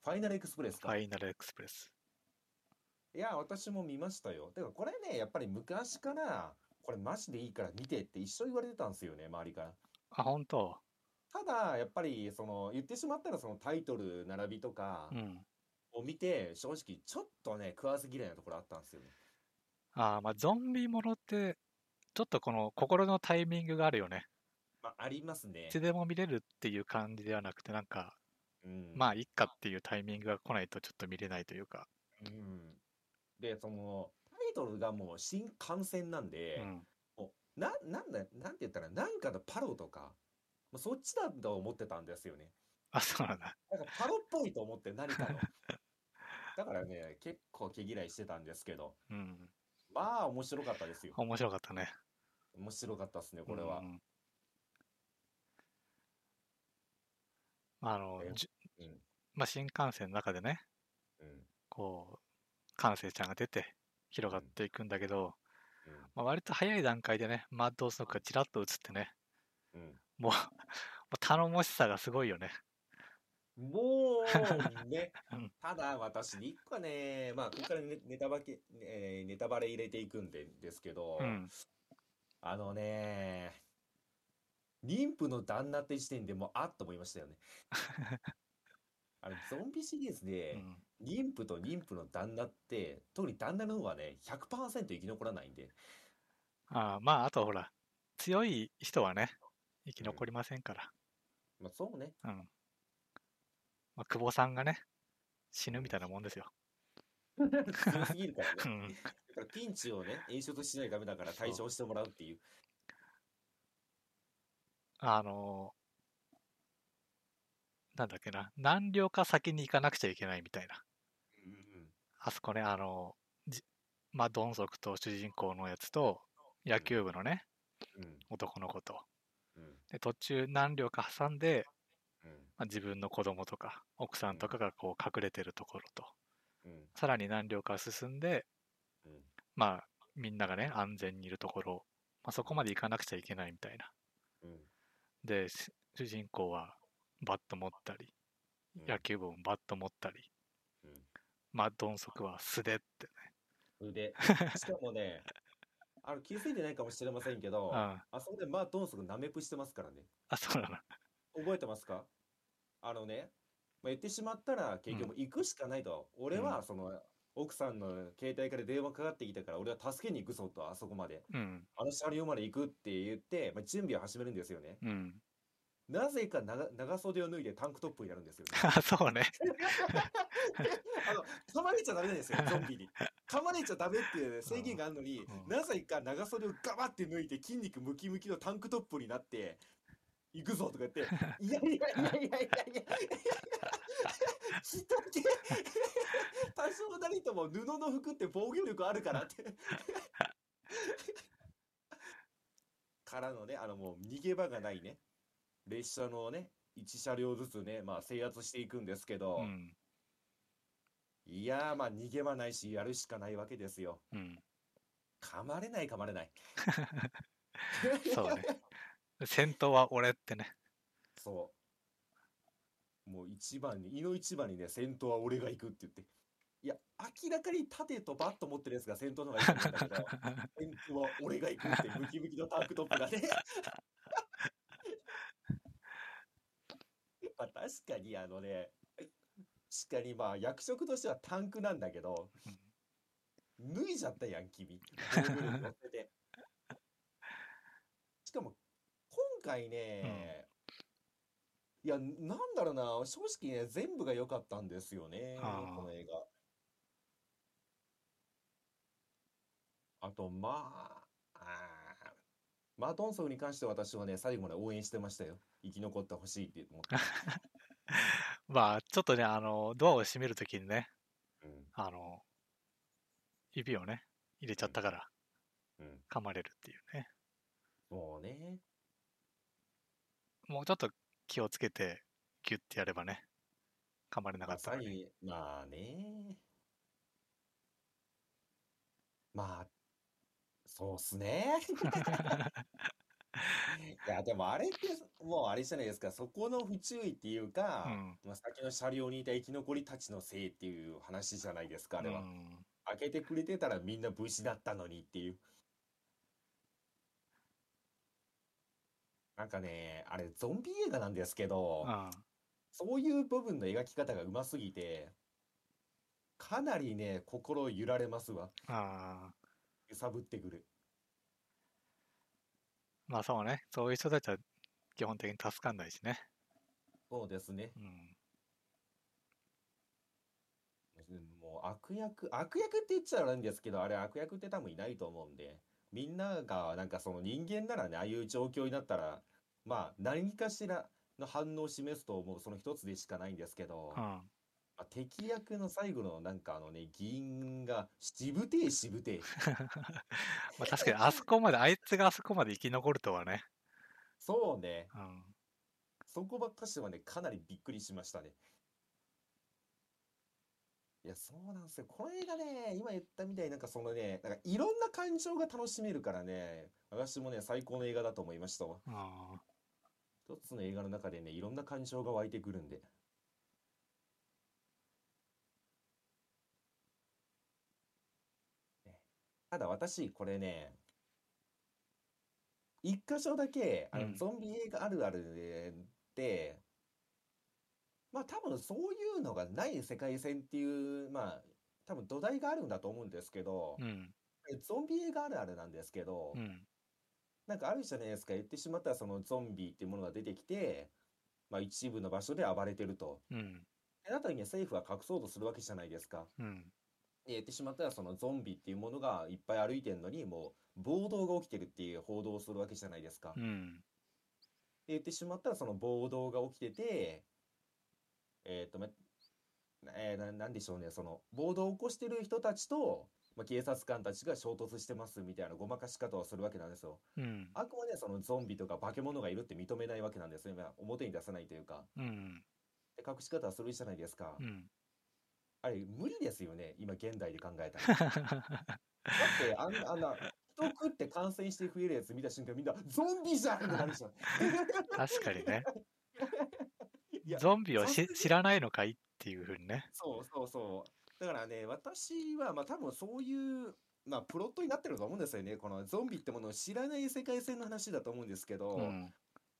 ファイナルエクスプレスフかァイナルエクスプレス。いや私も見ましたよ。てかこれねやっぱり昔からこれマジでいいから見てって一緒言われてたんですよね周りから。あ本当？ただやっぱりその言ってしまったらそのタイトル並びとかうん。を見て正直ちょっとね食わず嫌いなところあったんですよね。あーまあゾンビものってちょっとこの心のタイミングがあるよね。まあありますね。いつでも見れるっていう感じではなくてなんかうん。まあいっかっていうタイミングが来ないとちょっと見れないというか、うん。でそのトルがもう新幹線なんで、うん、もうななんだなんて言ったらなんかのパロとかもうそっちだと思ってたんですよねあそうなんだなんかパロっぽいと思って何かのだからね結構毛嫌いしてたんですけどうんまあ面白かったですよ面白かったね面白かったですねこれは、うんあの、うんまあ、新幹線の中でねうんこう感性ちゃんが出て広がっていくんだけど、うん。まあ、割と早い段階でねマッドオスノックがちらっと映ってねうん。もう頼もしさがすごいよね。もうね。うん、ただ私に一個ね、まあ、ここからネネタバケ、えーネタバレ入れていくんでですけど、うん。あのね、妊婦の旦那って時点でもうあっと思いましたよね。あのゾンビシリーズうで、ん妊婦と妊婦の旦那って、特に旦那の方はね、100%生き残らないんで、あーまああとほら強い人はね生き残りませんから、まあそうね、うん。まあ、久保さんがね死ぬみたいなもんですよ、強すぎるからね。うん、だからピンチをね、演出しないとダメだから対処してもらうっていう。あのなんだっけな何両か先に行かなくちゃいけないみたいな。うんうんあそこねあのじまあドンソクと主人公のやつと野球部のねうん。男の子と。うん。で途中何両か挟んで、うん。まあ、自分の子供とか奥さんとかがこう隠れてるところと。うん。さらに何両か進んでうん。まあみんながね安全にいるところ、まあ、そこまで行かなくちゃいけないみたいな。うん。でし主人公はバット持ったりうん。野球部もバット持ったり、うんまあドンソクは素手ってね腕。しかもね、あの気づいてないかもしれませんけど、うんあそこでマートンソクナメプしてますからね。あそうなの 覚えてますか？あのね、まあ、言ってしまったら結局行くしかないと。俺はその奥さんの携帯から電話かかってきたから俺は助けに行くぞと、あそこまで。うんあの車両まで行くって言って、まあ、準備を始めるんですよね。うんなぜか長長袖を脱いでタンクトップになるんですよね。あ そうね あの噛まれちゃダメですよ、ゾンビに。噛まれちゃダメっていう制限があるのに、うんなぜか長袖をガバって脱いで筋肉ムキムキのタンクトップになって、行くぞとか言って、いやいやいやいやいやいや、人って、多少なりとも布の服って防御力あるからって。からのね、あのもう逃げ場がないね、列車のね、1車両ずつね、まあ制圧していくんですけど、うんいやーまあ逃げ場ないしやるしかないわけですよ。うん噛まれない噛まれない。そうね先頭は俺ってねそう。もう一番に、胃の一番にね、先頭は俺が行くって言って。いや、明らかに盾とバット持ってるやつが先頭の方がいいと思うんだけど、先頭は俺が行くってムキムキのタンクトップがね。まあ確かにあのね、かにまあ役職としてはタンクなんだけど、脱いじゃったやん、君。てて。しかも、今回ね、いや、なんだろうな、正直ね、全部が良かったんですよね、この映画。あと、まあ、マートンソンに関しては私はね、最後まで応援してましたよ。生き残ってほしいって思って。まあ、ちょっとね、あの、ドアを閉めるときにね、うん、あの、指をね、入れちゃったからうん。噛まれるっていうね。もうね、もうちょっと気をつけて、ギュッてやればね、噛まれなかまったのに、まあね。まあ、そうっすね。いや、でもあれって、もうあれじゃないですか、そこの不注意っていうか、うんまあ、先の車両にいた生き残りたちのせいっていう話じゃないですか、あれは。うん開けてくれてたらみんな無事だったのにっていう。なんかね、あれ、ゾンビ映画なんですけど、うんそういう部分の描き方がうますぎて、かなりね、心揺られますわ。あー揺さぶってくる。まあそうね、そういう人たちは基本的に助かんないしね。そうですね。うん。もう悪役、悪役って言っちゃ悪いんですけど、あれ悪役って多分いないと思うんで、みんながなんかその人間ならね、ああいう状況になったら、まあ何かしらの反応を示すと思う、その一つでしかないんですけど、うん。まあ、敵役の最後のなんかあのね、議員がしぶてえしぶてえ。まあ確かにあそこまで、あいつがあそこまで生き残るとはね。そうね。うん。そこばっかしはね、かなりびっくりしましたね。いや、そうなんですよ。この映画ね、今言ったみたいになんかそのね、なんかいろんな感情が楽しめるからね、私もね、最高の映画だと思いました一つの映画の中でね、いろんな感情が湧いてくるんで。ただ私、これね、一箇所だけ、あの、うんゾンビ映画あるあるで、まあ多分そういうのがない世界線っていう、まあ多分土台があるんだと思うんですけどー、うん。えゾンビ映画あるあるなんですけど、うん。なんかあるじゃないですか、言ってしまったらそのゾンビっていうものが出てきて、まあ一部の場所で暴れてると。うん。でなった時に政府は隠そうとするわけじゃないですか。うん。で言ってしまったらそのゾンビっていうものがいっぱい歩いてるのにもう暴動が起きてるっていう報道をするわけじゃないですか。でうん。言ってしまったらその暴動が起きてて、えっと、まえーな、なんでしょうね、その暴動を起こしてる人たちと、まあ、警察官たちが衝突してますみたいなごまかし方をするわけなんですよ。うん。あくまでそのゾンビとか化け物がいるって認めないわけなんですよ。まあ表に出さないというか。うん。で隠し方はするじゃないですか。うん。あれ、無理ですよね、今現代で考えたら。だって、あんな、あんな、人食って感染して増えるやつ見た瞬間、みんな、ゾンビじゃんってなるじゃん。確かにね。ゾンビを知らないのかいっていうふうにね。そうそうそう。だからね、私は、まあ多分そういう、まあプロットになってると思うんですよね。このゾンビってものを知らない世界線の話だと思うんですけど、うん。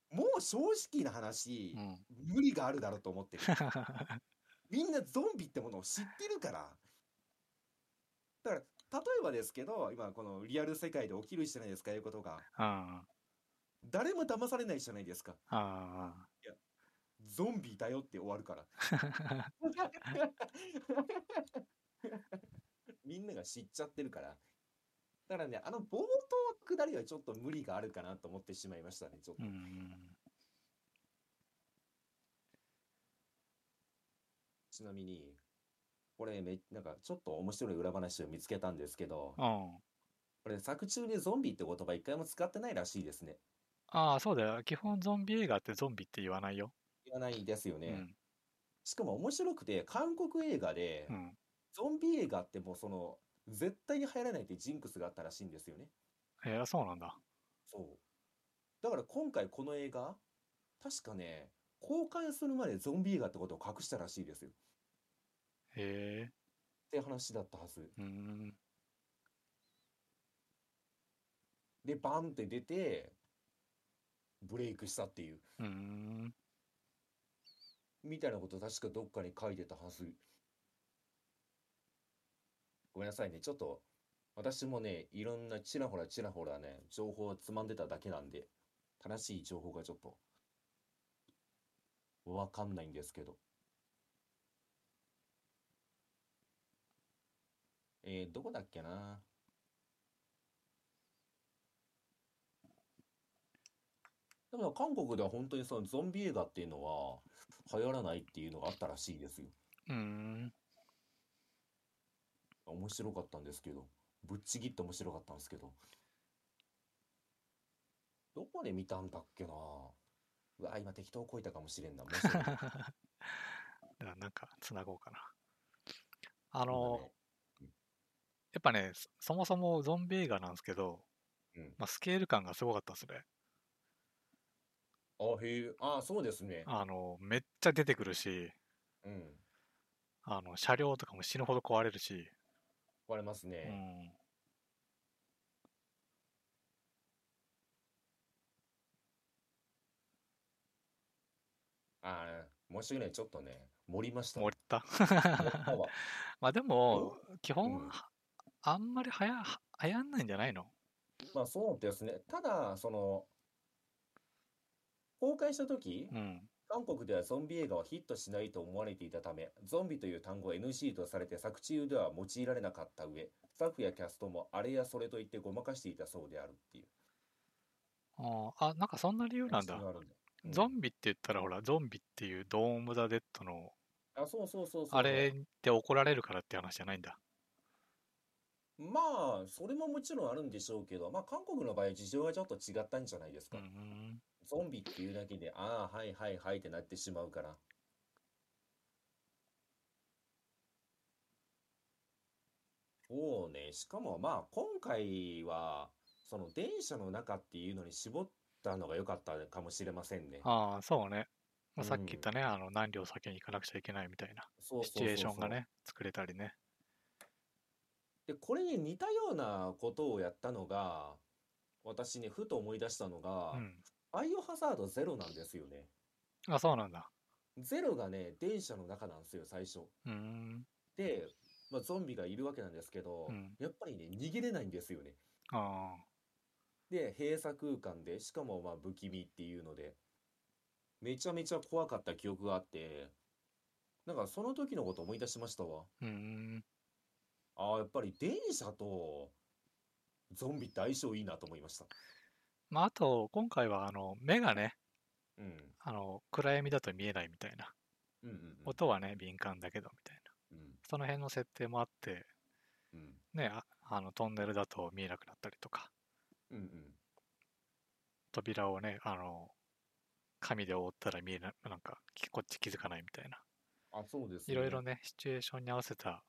もう正直な話う、ん。無理があるだろうと思ってる。みんなゾンビってものを知ってるから。だから、例えばですけど、今このリアル世界で起きるじゃないですか、いうことが。あ誰も騙されないじゃないですか。あ。あゾンビだよって終わるから。あ。みんなが知っちゃってるから。だからね、あの冒頭下りはちょっと無理があるかなと思ってしまいましたね、ちょっと。うん。ちなみに、これめ、なんかちょっと面白い裏話を見つけたんですけど、うん。これ作中でゾンビって言葉一回も使ってないらしいですね。ああ、そうだよ。基本ゾンビ映画ってゾンビって言わないよ。言わないですよね。うん。しかも面白くて、韓国映画でう、ん。ゾンビ映画ってもうその、絶対に入らないってジンクスがあったらしいんですよね。えー、そうなんだ。そう。だから今回この映画、確かね、公開するまでゾンビ映画ってことを隠したらしいですよ。へえ。って話だったはず。うーん。で、バンって出て、ブレイクしたっていう。う。みたいなこと確かどっかに書いてたはず。ごめんなさいね。ちょっと、私もね、いろんなちらほらちらほらね、情報をつまんでただけなんで、正しい情報がちょっと、わかんないんですけど。えー、どこだっけな？でも韓国では本当にそのゾンビ映画っていうのは流行らないっていうのがあったらしいですよ。うーん。面白かったんですけど、ぶっちぎって面白かったんですけど。どこで見たんだっけな？うわ、今適当こいたかもしれんな。申し訳ない。だからなんか、つなごうかな。あ今の、ね、やっぱね、そそもそもゾンビ映画なんですけど、うん。まあ、スケール感がすごかったですね。あ、へえ、あ、そうですね。あの、めっちゃ出てくるし、うん。あの、車両とかも死ぬほど壊れるし、割れますうね。ん。あー、申し訳ない。ちょっとね、盛りましたね。盛った？まあでも、基うん本、はあんまりはや、は流行んないんじゃないの？まあそうですね。ただ、その、公開した時、うん。韓国ではゾンビ映画はヒットしないと思われていたため、ゾンビという単語は NG とされて作中では用いられなかった上、スタッフやキャストもあれやそれと言ってごまかしていたそうであるっていうあーあ、なんかそんな理由なんだ。うんゾンビって言ったらほら、ゾンビっていうドーム・ザ・デッドの、あ、そうそうそうそう。あれで怒られるからって話じゃないんだ。まあ、それももちろんあるんでしょうけど、まあ韓国の場合事情がちょっと違ったんじゃないですうか。ん。ゾンビっていうだけで、ああ、はいはいはいってなってしまうから。そうね、しかもまあ今回は、その電車の中っていうのに絞ったのが良かったかもしれませんね。ああ、そうね。まあ、うんさっき言ったね、あの、何両先に行かなくちゃいけないみたいなそうシチュエーションがね、作れたりね。で、これに似たようなことをやったのが、私ね、ふと思い出したのが、うん。バイオハザードゼロなんですよね。あ、そうなんだ。ゼロがね、電車の中なんですよ、最初。うーん。で、まあ、ゾンビがいるわけなんですけど、うんやっぱりね、逃げれないんですよね。あで、閉鎖空間で、しかもまあ不気味っていうので、めちゃめちゃ怖かった記憶があって、なんかその時のこと思い出しましたわ。あ。うーん。ああ、やっぱり電車とゾンビって相性いいなと思いました。まあ、あと、今回は、あの、目がね、うん。あの、暗闇だと見えないみたいな。うんうんうん。音はね、敏感だけど、みたいな。うん。その辺の設定もあって、うん。ね、ああの、トンネルだと見えなくなったりとか、うんうん。扉をね、あの、紙で覆ったら見えな、なんか、きこっち気づかないみたいな。あ、そうですいろいろね。ね、シチュエーションに合わせた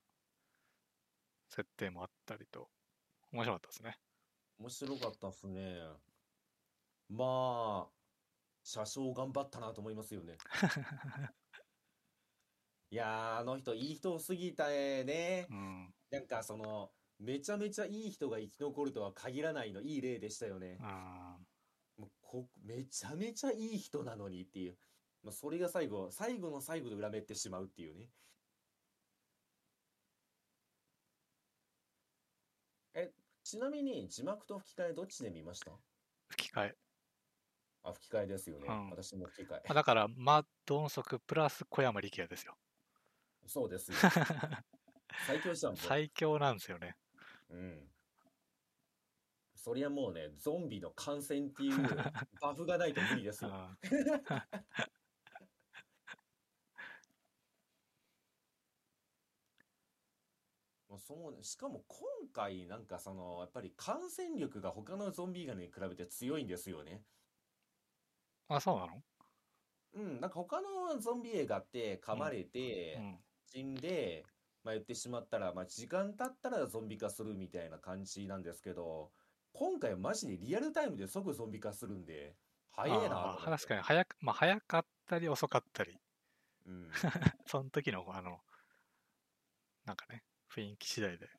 設定もあったりと、面白かったですね。面白かったっすね。まあ、車掌頑張ったなと思いますよね。いやー、あの人、いい人すぎたね。うん。なんかその、めちゃめちゃいい人が生き残るとは限らないの、いい例でしたよね。あもうこ、めちゃめちゃいい人なのにっていう。まあ、それが最後、最後の最後で裏目ってしまうっていうね。え、ちなみに字幕と吹き替えどっちで見ました？吹き替え。あ、吹き替えですよね。うん私も吹き替え。まあだから、マッドンソクプラス小山力也ですよ。そうですよ。最強じゃん、もう。最強なんですよね。うん。そりゃもうね、ゾンビの感染っていう バフがないと無理ですよ。あそうしかも今回なんかそのやっぱり感染力が他のゾンビ映画に比べて強いんですよね。あ、そうなの？うん、なんか他のゾンビ映画って噛まれてうん。死んで、まあ、言ってしまったら、まあ、時間経ったらゾンビ化するみたいな感じなんですけど今回はマジでリアルタイムで即ゾンビ化するんで早いなとあ思って。あ確かに早く、まあ、早かったり遅かったり、うん その時の、あの、なんかね、雰囲気次第で。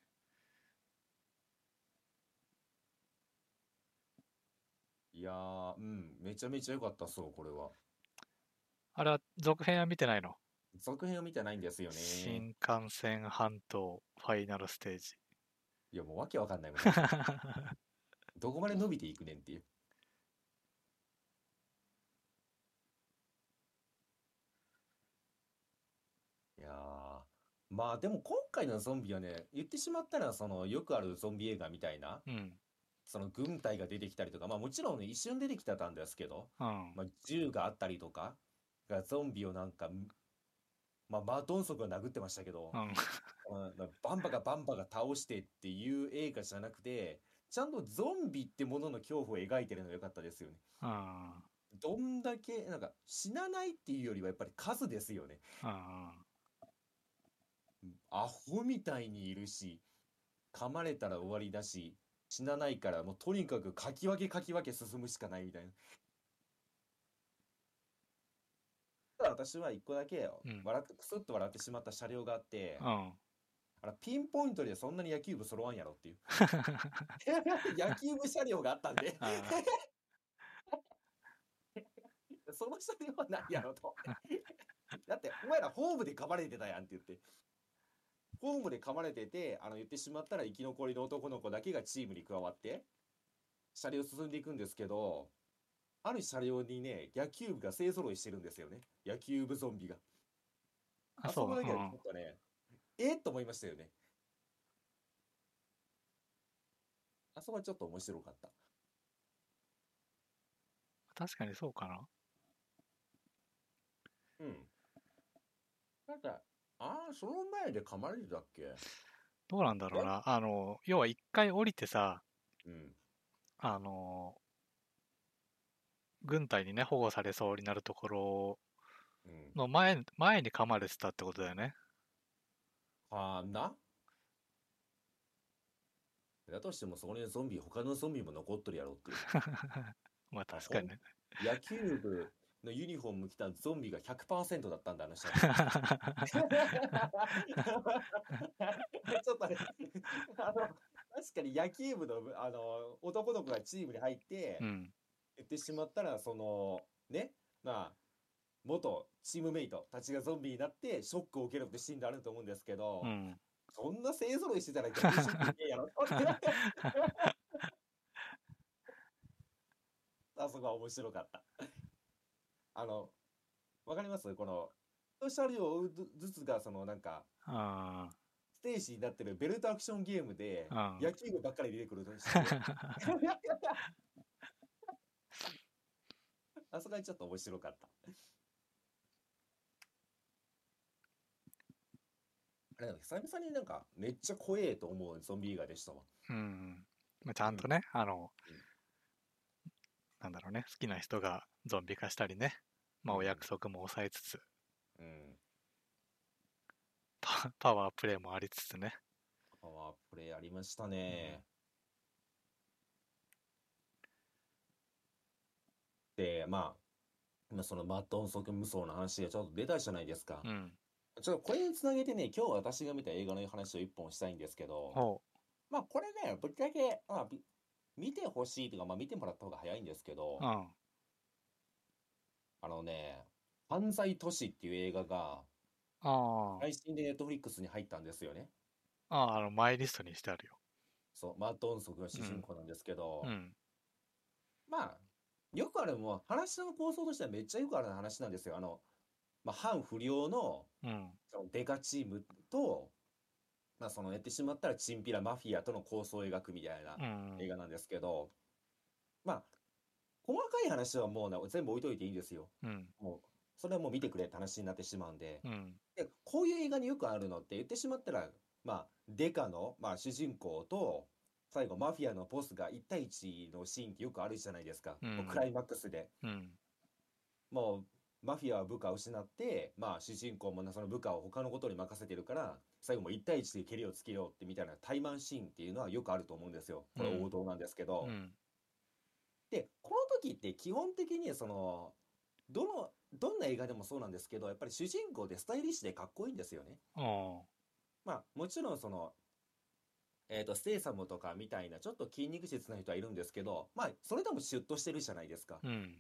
いやー、うん、めちゃめちゃ良かったっすよ、これは。あれは続編は見てないの？続編を見てないんですよね。新幹線半島ファイナルステージ。いや、もうわけわかんないもん。どこまで伸びていくねんっていう。いやーまあでも今回のゾンビはね、言ってしまったら、その、よくあるゾンビ映画みたいな、うん。その軍隊が出てきたりとか、まあもちろんね、一瞬出てきてたんですけど、うん。まあ、銃があったりとか、がゾンビをなんか、まあ、マートンソクが殴ってましたけど、うん。うんバンバがバンバが倒してっていう映画じゃなくて、ちゃんとゾンビってものの恐怖を描いてるのが良かったですよね。うん。どんだけ、なんか死なないっていうよりはやっぱり数ですよね。うん。アホみたいにいるし、噛まれたら終わりだし、死なないからもうとにかくかき分けかき分け進むしかないみたいな。ただ私は一個だけうん笑って、クスッと笑ってしまった車両があって、うん。あのピンポイントでそんなに野球部揃わんやろっていう。野球部車両があったんで、あ その車両はないやろと。だって、お前らホームで噛まれてたやんって言って。ホームで噛まれてて、あの言ってしまったら生き残りの男の子だけがチームに加わって、車両進んでいくんですけど、ある車両にね、野球部が勢揃いしてるんですよね。野球部ゾンビが。あ、そこだけはちょんっとね、えっと思いましたよね。あそこはちょっと面白かった。確かにそうかな。うん。なんか、ああ、その前で噛まれてたっけ？どうなんだろうな。あの、要は一回降りてさ、うん。あの、軍隊にね、保護されそうになるところうん。の前、前に噛まれてたってことだよね。かな？だとしてもそこにゾンビ、他のゾンビも残っとるやろっていう。まあ確かにね。野球部のユニフォーム着たゾンビが100%だったんだ、あの。ちょっとね、あの、確かに野球部の、あの、男の子がチームに入ってう、ん。言ってしまったら、その、ね、まあ、元チームメイトたちがゾンビになってショックを受けるってシーンであると思うんですけど、うん。そんな勢ぞろいしてたら逆にショックやろ あそこは面白かった。あの、わかります？この、車両を追うずつが、そのなんか、あステージになってるベルトアクションゲームで。野球部ばっかり出てくると あそこはちょっと面白かった。あれだね久々になんかめっちゃ怖えと思うゾンビ映画でしたわ。うん。まあ、ちゃんとね、あのうん、なんだろうね、好きな人がゾンビ化したりね、まあお約束も抑えつつ、うん。パ パワープレイもありつつね。パワープレイありましたね。で、まあ、今そのマット音速無双の話がちょっと出たじゃないですか。うん。ちょっとこれにつなげてね、今日私が見た映画の話を一本したいんですけど、ほまあこれね、ぶっちゃけ、まあ、び見てほしいというか、まあ見てもらった方が早いんですけどう。う、ん。あのね、犯罪都市っていう映画があ配信でネットフリックスに入ったんですよね。あ。ああ、あの、マイリストにしてあるよ。そう、マット音速が主人公なんですけど、うん。まあ、よくある、もう話の構想としてはめっちゃよくある話なんですよ。あの、まあ、反不良のうん。そのデカチームと、まあ、そのやってしまったらチンピラマフィアとの構想を描くみたいなうん。映画なんですけど、まあ、細かい話はもうな全部置いといていいんですよ。うん。もう、それはもう見てくれって話になってしまうんで。うん。で、こういう映画によくあるのって言ってしまったら、まあ、デカの、まあ、主人公と、最後マフィアのボスが1対1のシーンってよくあるじゃないですか。うんクライマックスで。うん。もうマフィアは部下を失って、まあ主人公もなその部下を他のことに任せてるから、最後も1対1で蹴りをつけようってみたいな対マンシーンっていうのはよくあると思うんですよ。これうん王道なんですけど。うん。で、この時って基本的にその、どの、どんな映画でもそうなんですけど、やっぱり主人公でスタイリッシュでかっこいいんですよね。おまあもちろんその、えっと、ステイサムとかみたいなちょっと筋肉質な人はいるんですけど、まあそれでもシュッとしてるじゃないですか。うん。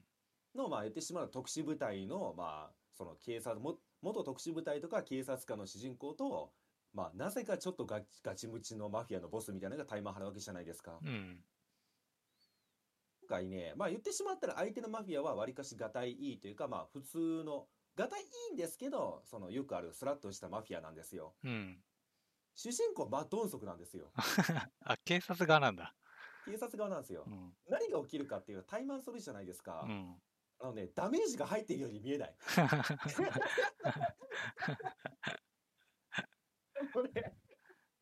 の、まあ言ってしまうと特殊部隊の、まあその警察も元特殊部隊とか警察官の主人公と、まあ、なぜかちょっとガチガチムチのマフィアのボスみたいなのが対マン張るわけじゃないですか。うん。今回ね、まあ言ってしまったら相手のマフィアはわりかしがたいいいというか、まあ普通の、がたいいいんですけど、そのよくあるスラッとしたマフィアなんですよ。うん。主人公マッドンソクなんですよ。あ、警察側なんだ。警察側なんですよう。ん。何が起きるかっていうと、怠慢するじゃないですか。うん。あのね、ダメージが入っているように見えない。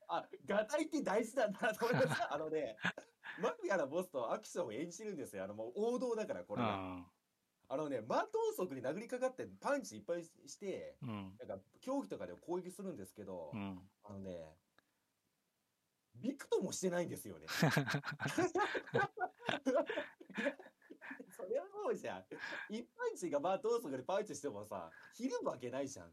あ、がたいって大事なんだなと思いました。あのね、マフィアのボスとアクションを演じるんですよ。あのもう王道だから、これが。あのね、マットンソクに殴りかかってパンチいっぱいして、うん。なんか競技とかで攻撃するんですけど、うん。あのね、びくともしてないんですよね。それはもうじゃん。一パンチがマットンソクでパンチしてもさ、ひるむわけないじゃん。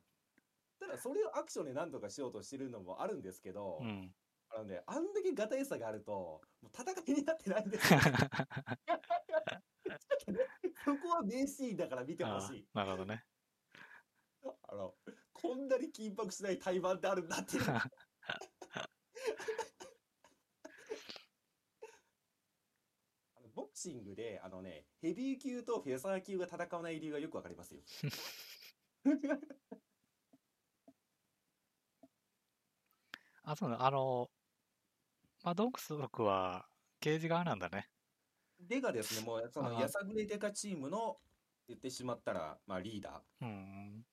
ただそれをアクションで何とかしようとしてるのもあるんですけど、うん。あのね、あんだけガタイさがあると、もう戦いになってないんですよ。そこは名シーンだから見てほあしい。なるほどね。あの、こんなに緊迫しない対バンってあるんだっていう。ボクシングで、あのね、ヘビー級とフェザー級が戦わない理由がよくわかりますよ。あ、そうだ。あの、まあ、ドンクス族は刑事側なんだね。デガですね、もう、その、やさぐれデカチームの、言ってしまったら、まあ、リーダー。うん。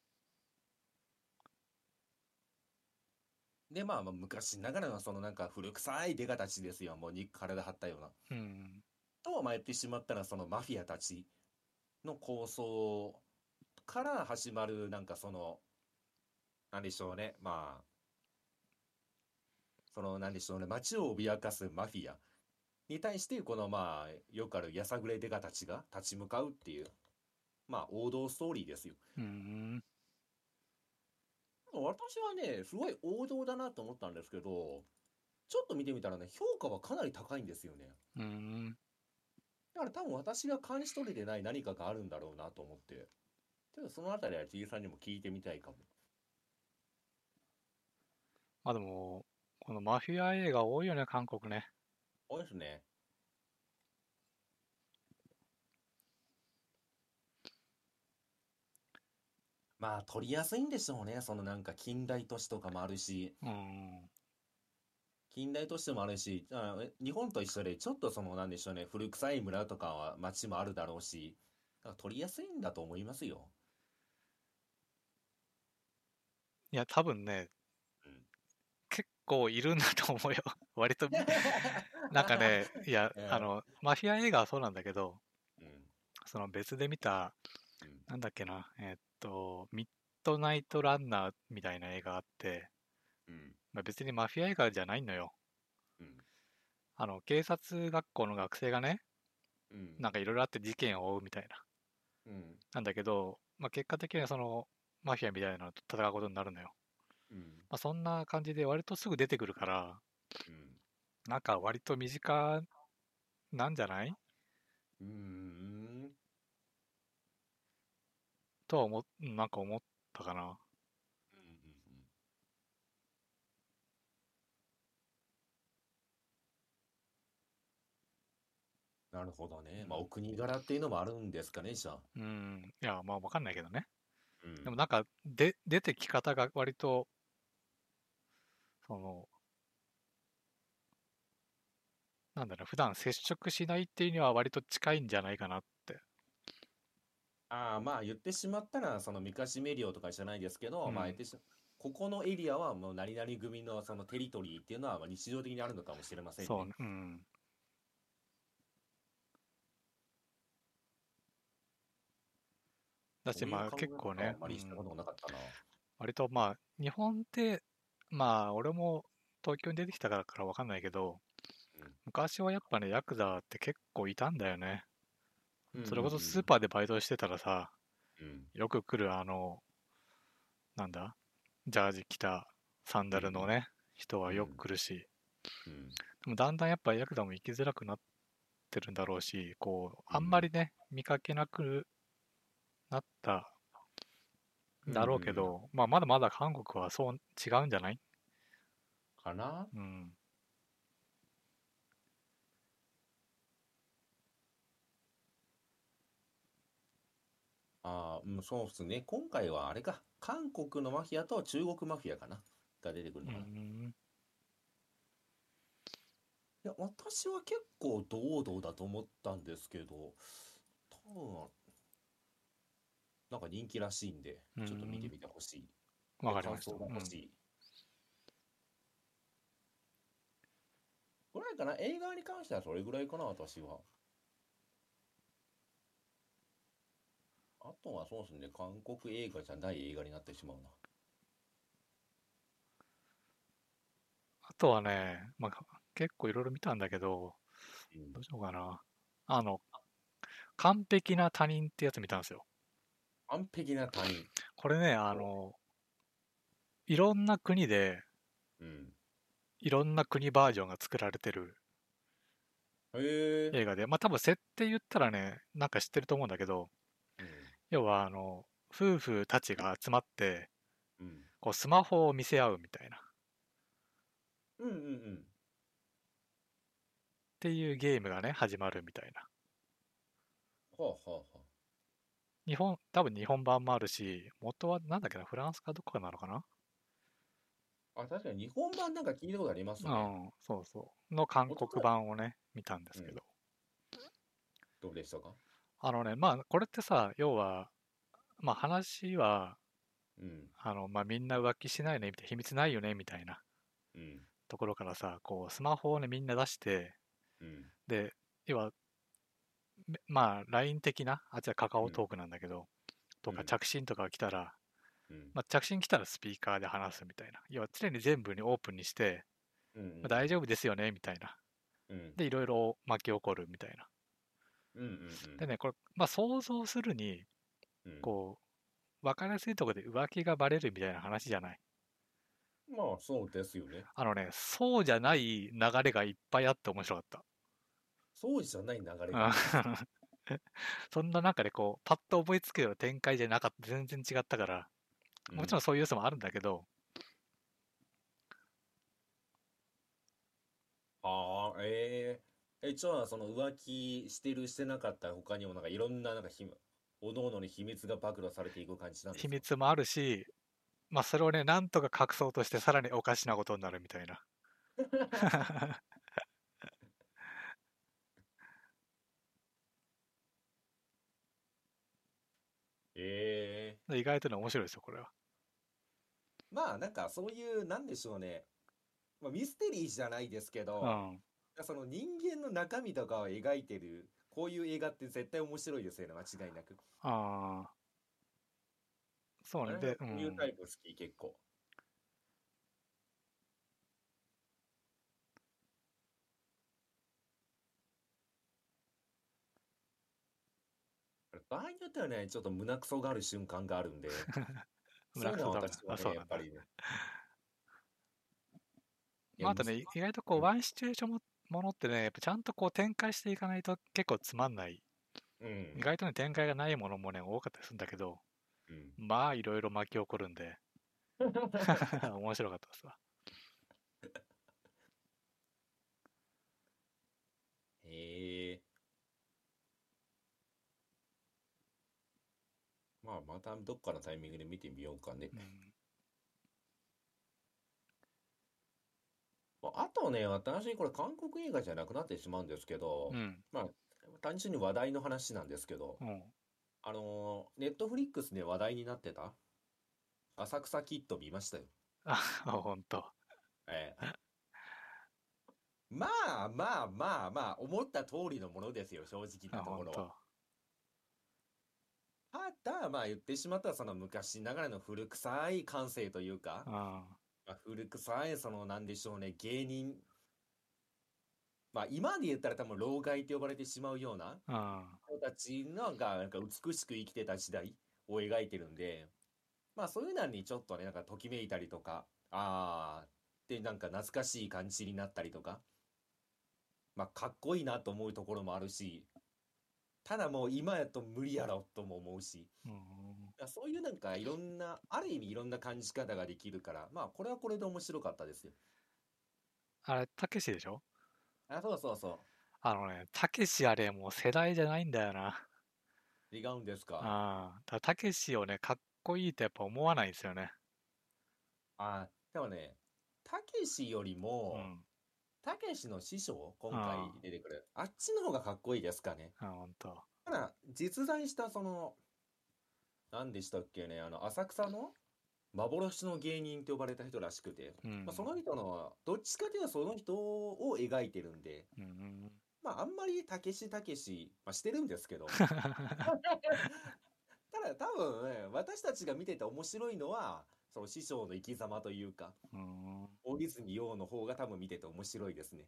で、まあ、まあ昔ながらの、そのなんか古臭いデカたちですよ。もう肉体張ったような。うん。と、まあ、言ってしまったら、そのマフィアたちの構想から始まる、なんかその、なんでしょうね。まあ、その、なんでしょうね。街を脅かすマフィアに対して、この、まあ、よくあるやさぐれデカたちが立ち向かうっていう、まあ、王道ストーリーですよ。うん。私はね、すごい王道だなと思ったんですけど、ちょっと見てみたらね、評価はかなり高いんですよね。うん。だから多分私が感じ取れてない何かがあるんだろうなと思って、ちょっとそのあたりは T さんにも聞いてみたいかも。まあでも、このマフィア映画多いよね、韓国ね。多いですね。まあ、撮りやすいんでしょうね。そのなんか近代都市とかもあるし、うん。近代都市もあるし、あえ日本と一緒で、ちょっとその、なんでしょうね、古臭い村とかは街もあるだろうし、だから撮りやすいんだと思いますよ。いや、多分ね構いるんだと思うよ。割と、なんかね、いやう、んあの、マフィア映画はそうなんだけど、うん。その別で見た、うんなんだっけな、えーっと、ミッドナイトランナーみたいな映画があって、うん。まあ、別にマフィア映画じゃないのよ。うん。あの、警察学校の学生がね、うん。なんかいろいろあって事件を追うみたいな。うん。なんだけど、まあ、結果的にはその、マフィアみたいなのと戦うことになるのよ。うん。まあ、そんな感じで割とすぐ出てくるから、うん。なんか割と身近なんじゃない？うーん。とは思なんか思ったかな。うんうんうんなるほどね。まあ、お国柄っていうのもあるんですかね、じゃあ。うん。いや、まあわかんないけどね。うんでもなんか、で、出てき方が割と、その、なんだろう、普段接触しないっていうには割と近いんじゃないかなって。ああ、まあ言ってしまったら、そのミカシメリオとかじゃないですけど、うんまあ言ってしここのエリアはもう何々組のそのテリトリーっていうのはまあ日常的にあるのかもしれませんね。そう、うん。だし、まあ結構ねあん、まりしたことがなかったな。割とまあ、日本って、まあ、俺も東京に出てきたからからわかんないけど、うん。昔はやっぱね、ヤクザって結構いたんだよね。うん。それこそスーパーでバイトしてたらさ、うん。よく来るあの、なんだジャージ着たサンダルのね、人はよく来るし、うん。でもだんだんやっぱヤクザも行きづらくなってるんだろうし、こう、あんまりね、見かけなくなっただろうけど、まあまだまだ韓国はそう違うんじゃない？かな？うん。ああ、うん、そうっすね。今回はあれか。韓国のマフィアと中国マフィアかな。が出てくるうのかな。いん。や、私は結構堂々だと思ったんですけど、多分、なんか人気らしいんで、ちょっと見てみてほしい。わかりました。うん感想が欲しい。ぐらいかな？映画に関してはそれぐらいかな、私は。あとはそうですね、韓国映画じゃない映画になってしまうな。あとはね、まあ、結構いろいろ見たんだけど、うんどうしようかな。あの、完璧な他人ってやつ見たんですよ。完璧な他人。これね、あの、いろんな国で、うん。いろんな国バージョンが作られてる。映画で、まあ多分設定言ったらね、なんか知ってると思うんだけど、要はあの、夫婦たちが集まって、うん。うん。こうスマホを見せ合うみたいな、っうんうんうん。ていうゲームがね、始まるみたいな。はあはあは日本、多分日本版もあるし、元はなんだっけな、フランスかどこかなのかな？あ。あ、確かに日本版なんか聞いたことありますね。うん、そうそう。の韓国版をね、見たんですけど。どうでしたか？あのね、まあ、これってさ、要は、まあ話は、うん。あの、まあみんな浮気しないね、みたいな、秘密ないよね、みたいなうん。ところからさ、こう、スマホをね、みんな出して、うん。で、要は、めまあ、LINE 的な、あっちはカカオトークなんだけど、とかうん着信とかが来たら、うん。まあ、着信来たらスピーカーで話すみたいな。要は常に全部にオープンにして、うんまあ、大丈夫ですよねみたいな。うん。で、いろいろ巻き起こるみたいな。でね、これ、まあ、想像するに、うんこう、分かりやすいところで浮気がバレるみたいな話じゃない？まあそうですよね。あのね、そうじゃない流れがいっぱいあって面白かった。そうじゃない流れうんが。そんな中でこう、パッと思いつくような展開じゃなかった。全然違ったから、もちろんそういう要素もあるんだけど、ああ、えええ、じゃあ、その浮気してるしてなかった他にもなんかいろんななんかひ、おのおのに秘密が暴露されていく感じなんですか？秘密もあるし、まあそれをね、なんとか隠そうとしてさらにおかしなことになるみたいな。ええ意外とね、面白いですよ、これは。まあなんかそういう、なんでしょうね。まあミステリーじゃないですけど、うん。その人間の中身とかを描いてる、こういう映画って絶対面白いですよね、間違いなく。ああ。そうね。で、う。こういうんタイプ好き、結構。場合によってはね、ちょっと胸くそがある瞬間があるんで、そういうのは私はね、やっぱりね。いまあ、やあとね、む意外とこう、ワンシチュエーションもものってね、やっぱちゃんとこう展開していかないと結構つまんない。うん意外とね、展開がないものもね、多かったりするんだけど、うんまあ、いろいろ巻き起こるんで、面白かったですわ。へえ。まあ、またどっかのタイミングで見てみようかねう。ん。まああとね、私、これ韓国映画じゃなくなってしまうんですけどう、ん。まあ、単純に話題の話なんですけど、うん。あのー、ネットフリックスで話題になってた？浅草キッド見ましたよ。あ、ほんと。ええ。まあまあまあまあ、思った通りのものですよ、正直あ、なところは。ただ、まあ言ってしまったら、その昔ながらの古臭い感性というか、うん。まあ、古臭い、その、なんでしょうね、芸人。まあ、今で言ったら多分、老害と呼ばれてしまうようなうん。人たちのが、なんか美しく生きてた時代を描いてるんで、まあ、そういうのにちょっとね、なんかときめいたりとか、あーってなんか懐かしい感じになったりとか、まあ、かっこいいなと思うところもあるし、ただもう今やと無理やろとも思うし、うん。やそういうなんかいろんな、ある意味いろんな感じ方ができるから、まあこれはこれで面白かったですよ。あれ、たけしでしょ？あ、そうそうそあのね、たけしあれもう世代じゃないんだよな。う。違うんですか？あたけしをね、かっこいいとやっぱ思わないんですよね。あ、でもね、たけしよりうも、ん。たけしの師匠、今あ回出てくる。あっちの方がかっこいいですかね。あ、ほんと。ただ、実在したその、何でしたっけね、あの、浅草の幻の芸人と呼ばれた人らしくて、うん。まあ、その人の、どっちかというとその人を描いてるんで、うんうん。まあ、あんまりたけしたけし、まあ、してるんですけど、ただ多分ね、私たちが見てて面白いのは、その師匠の生き様というか、うん。大泉洋の方が多分見てて面白いですね。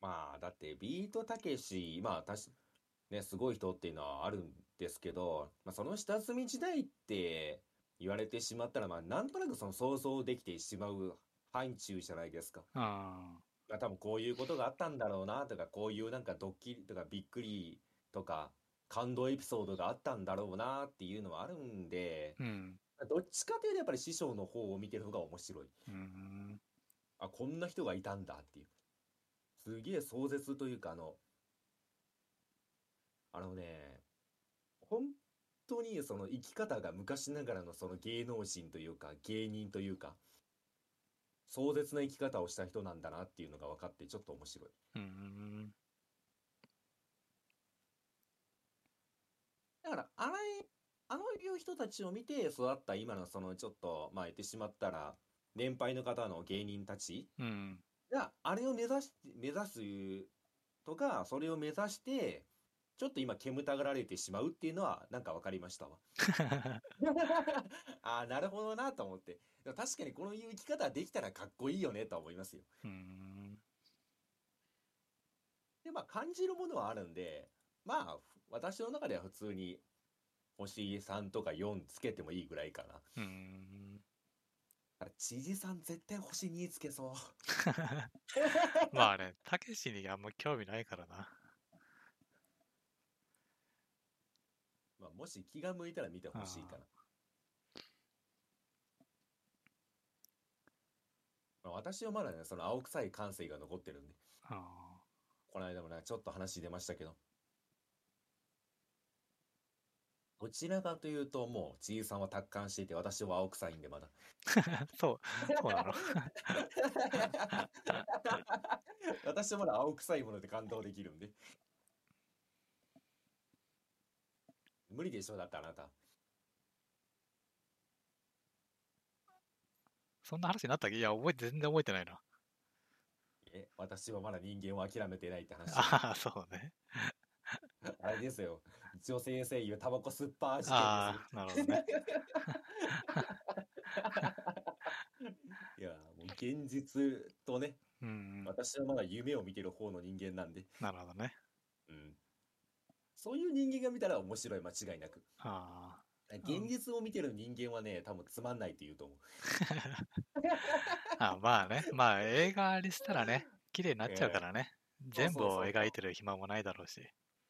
まあ、だってビートたけし、まあ、たし、ね、すごい人っていうのはあるんですけど、まあ、その下積み時代って言われてしまったら、まあ、なんとなくその想像できてしまう範疇じゃないですか。あまあ、多分こういうことがあったんだろうなとか、こういうなんかドッキリとかびっくりとか、感動エピソードがあったんだろうなっていうのはあるんで、あ。うん。どっちかというとやっぱり師匠の方を見てる方が面白い。うん。あ、こんな人がいたんだっていう。すげえ壮絶というか、あの、あのね、本当にその生き方が昔ながらのその芸能人というか、芸人というか、壮絶な生き方をした人なんだなっていうのが分かってちょっと面白い。うん。だから、あれ、あのいう人たちを見て育った今のそのちょっと、まあ言ってしまったら、年配の方の芸人たちうん。が、あれを目指し、目指すとか、それを目指して、ちょっと今煙たがられてしまうっていうのはなんか分かりましたわ。ああ、なるほどなと思って。確かにこのいう生き方できたらかっこいいよねとは思いますよ。うん。で、まあ感じるものはあるんで、まあ私の中では普通に星3とか4つけてもいいぐらいかな。うん。知事さん絶対星2つけそう。まあね、たけしにあんま興味ないからな。まあもし気が向いたら見てほしいかな。まあ私はまだね、その青臭い感性が残ってるんで、あこの間もね、ちょっと話出ましたけど、どちらかというと、もう、ちいさんは達観していて、私は青臭いんで、まだ。あ。そう、そうなの。私はまだ青臭いもので感動できるんで。無理でしょ、だってあなた。そんな話になったっけ？いや、覚えて、全然覚えてないな。え、私はまだ人間を諦めてないって話。ああ、そうね。あれですよ。女性声優タバコスッパー事件ああ、なるほどね。いや、もう現実とね、うん。私はまだ夢を見てる方の人間なんで、なるほどね。うん。そういう人間が見たら面白い、間違いなく。あ現実を見てる人間はね、多分つまんないって言うと思う。あ。あまあね。まあ、映画にしたらね、綺麗になっちゃうからね。全部そうそうそうを描いてる暇もないだろうし。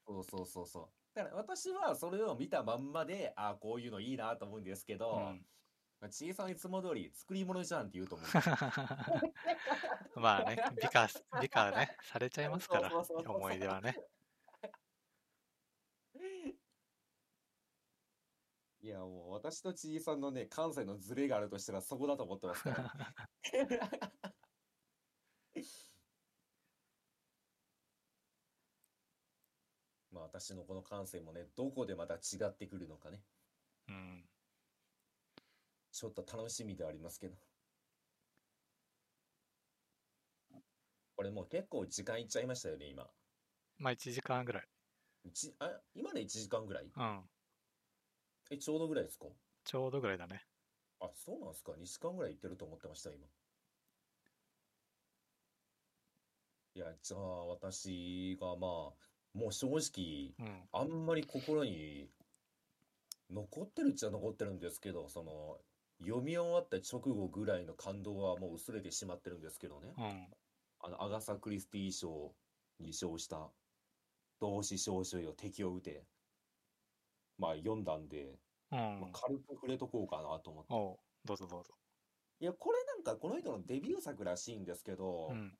そうそうそうそう。だから私はそれを見たまんまで、ああ、こういうのいいなと思うんですけど、うん。まあ、ちいさんいつも通り作り物じゃんって言うと思う。まあね、美化、美化ね、されちゃいますから、思い出はね。いや、もう私とちいさんのね、関西のズレがあるとしたらそこだと思ってますから。まあ私のこの感性もね、どこでまた違ってくるのかね、うん。ちょっと楽しみではありますけど。これもう結構時間いっちゃいましたよね、今。まあ、1時間ぐらい。一あ、今で1時間ぐらい？うん。え、ちょうどぐらいですか？ちょうどぐらいだね。あ、そうなんですか ?2 時間ぐらい行ってると思ってました、今。いや、じゃあ私がまあ、もう正直、うん。あんまり心に残ってるっちゃ残ってるんですけど、その、読み終わった直後ぐらいの感動はもう薄れてしまってるんですけどね。うん。あの、アガサ・クリスティ賞に賞した、同志少女よ敵を撃て。まあ読んだんで、うまあん。軽く触れとこうかなと思って。おうどうぞどうぞ。いや、これなんかこの人のデビュー作らしいんですけど、うん。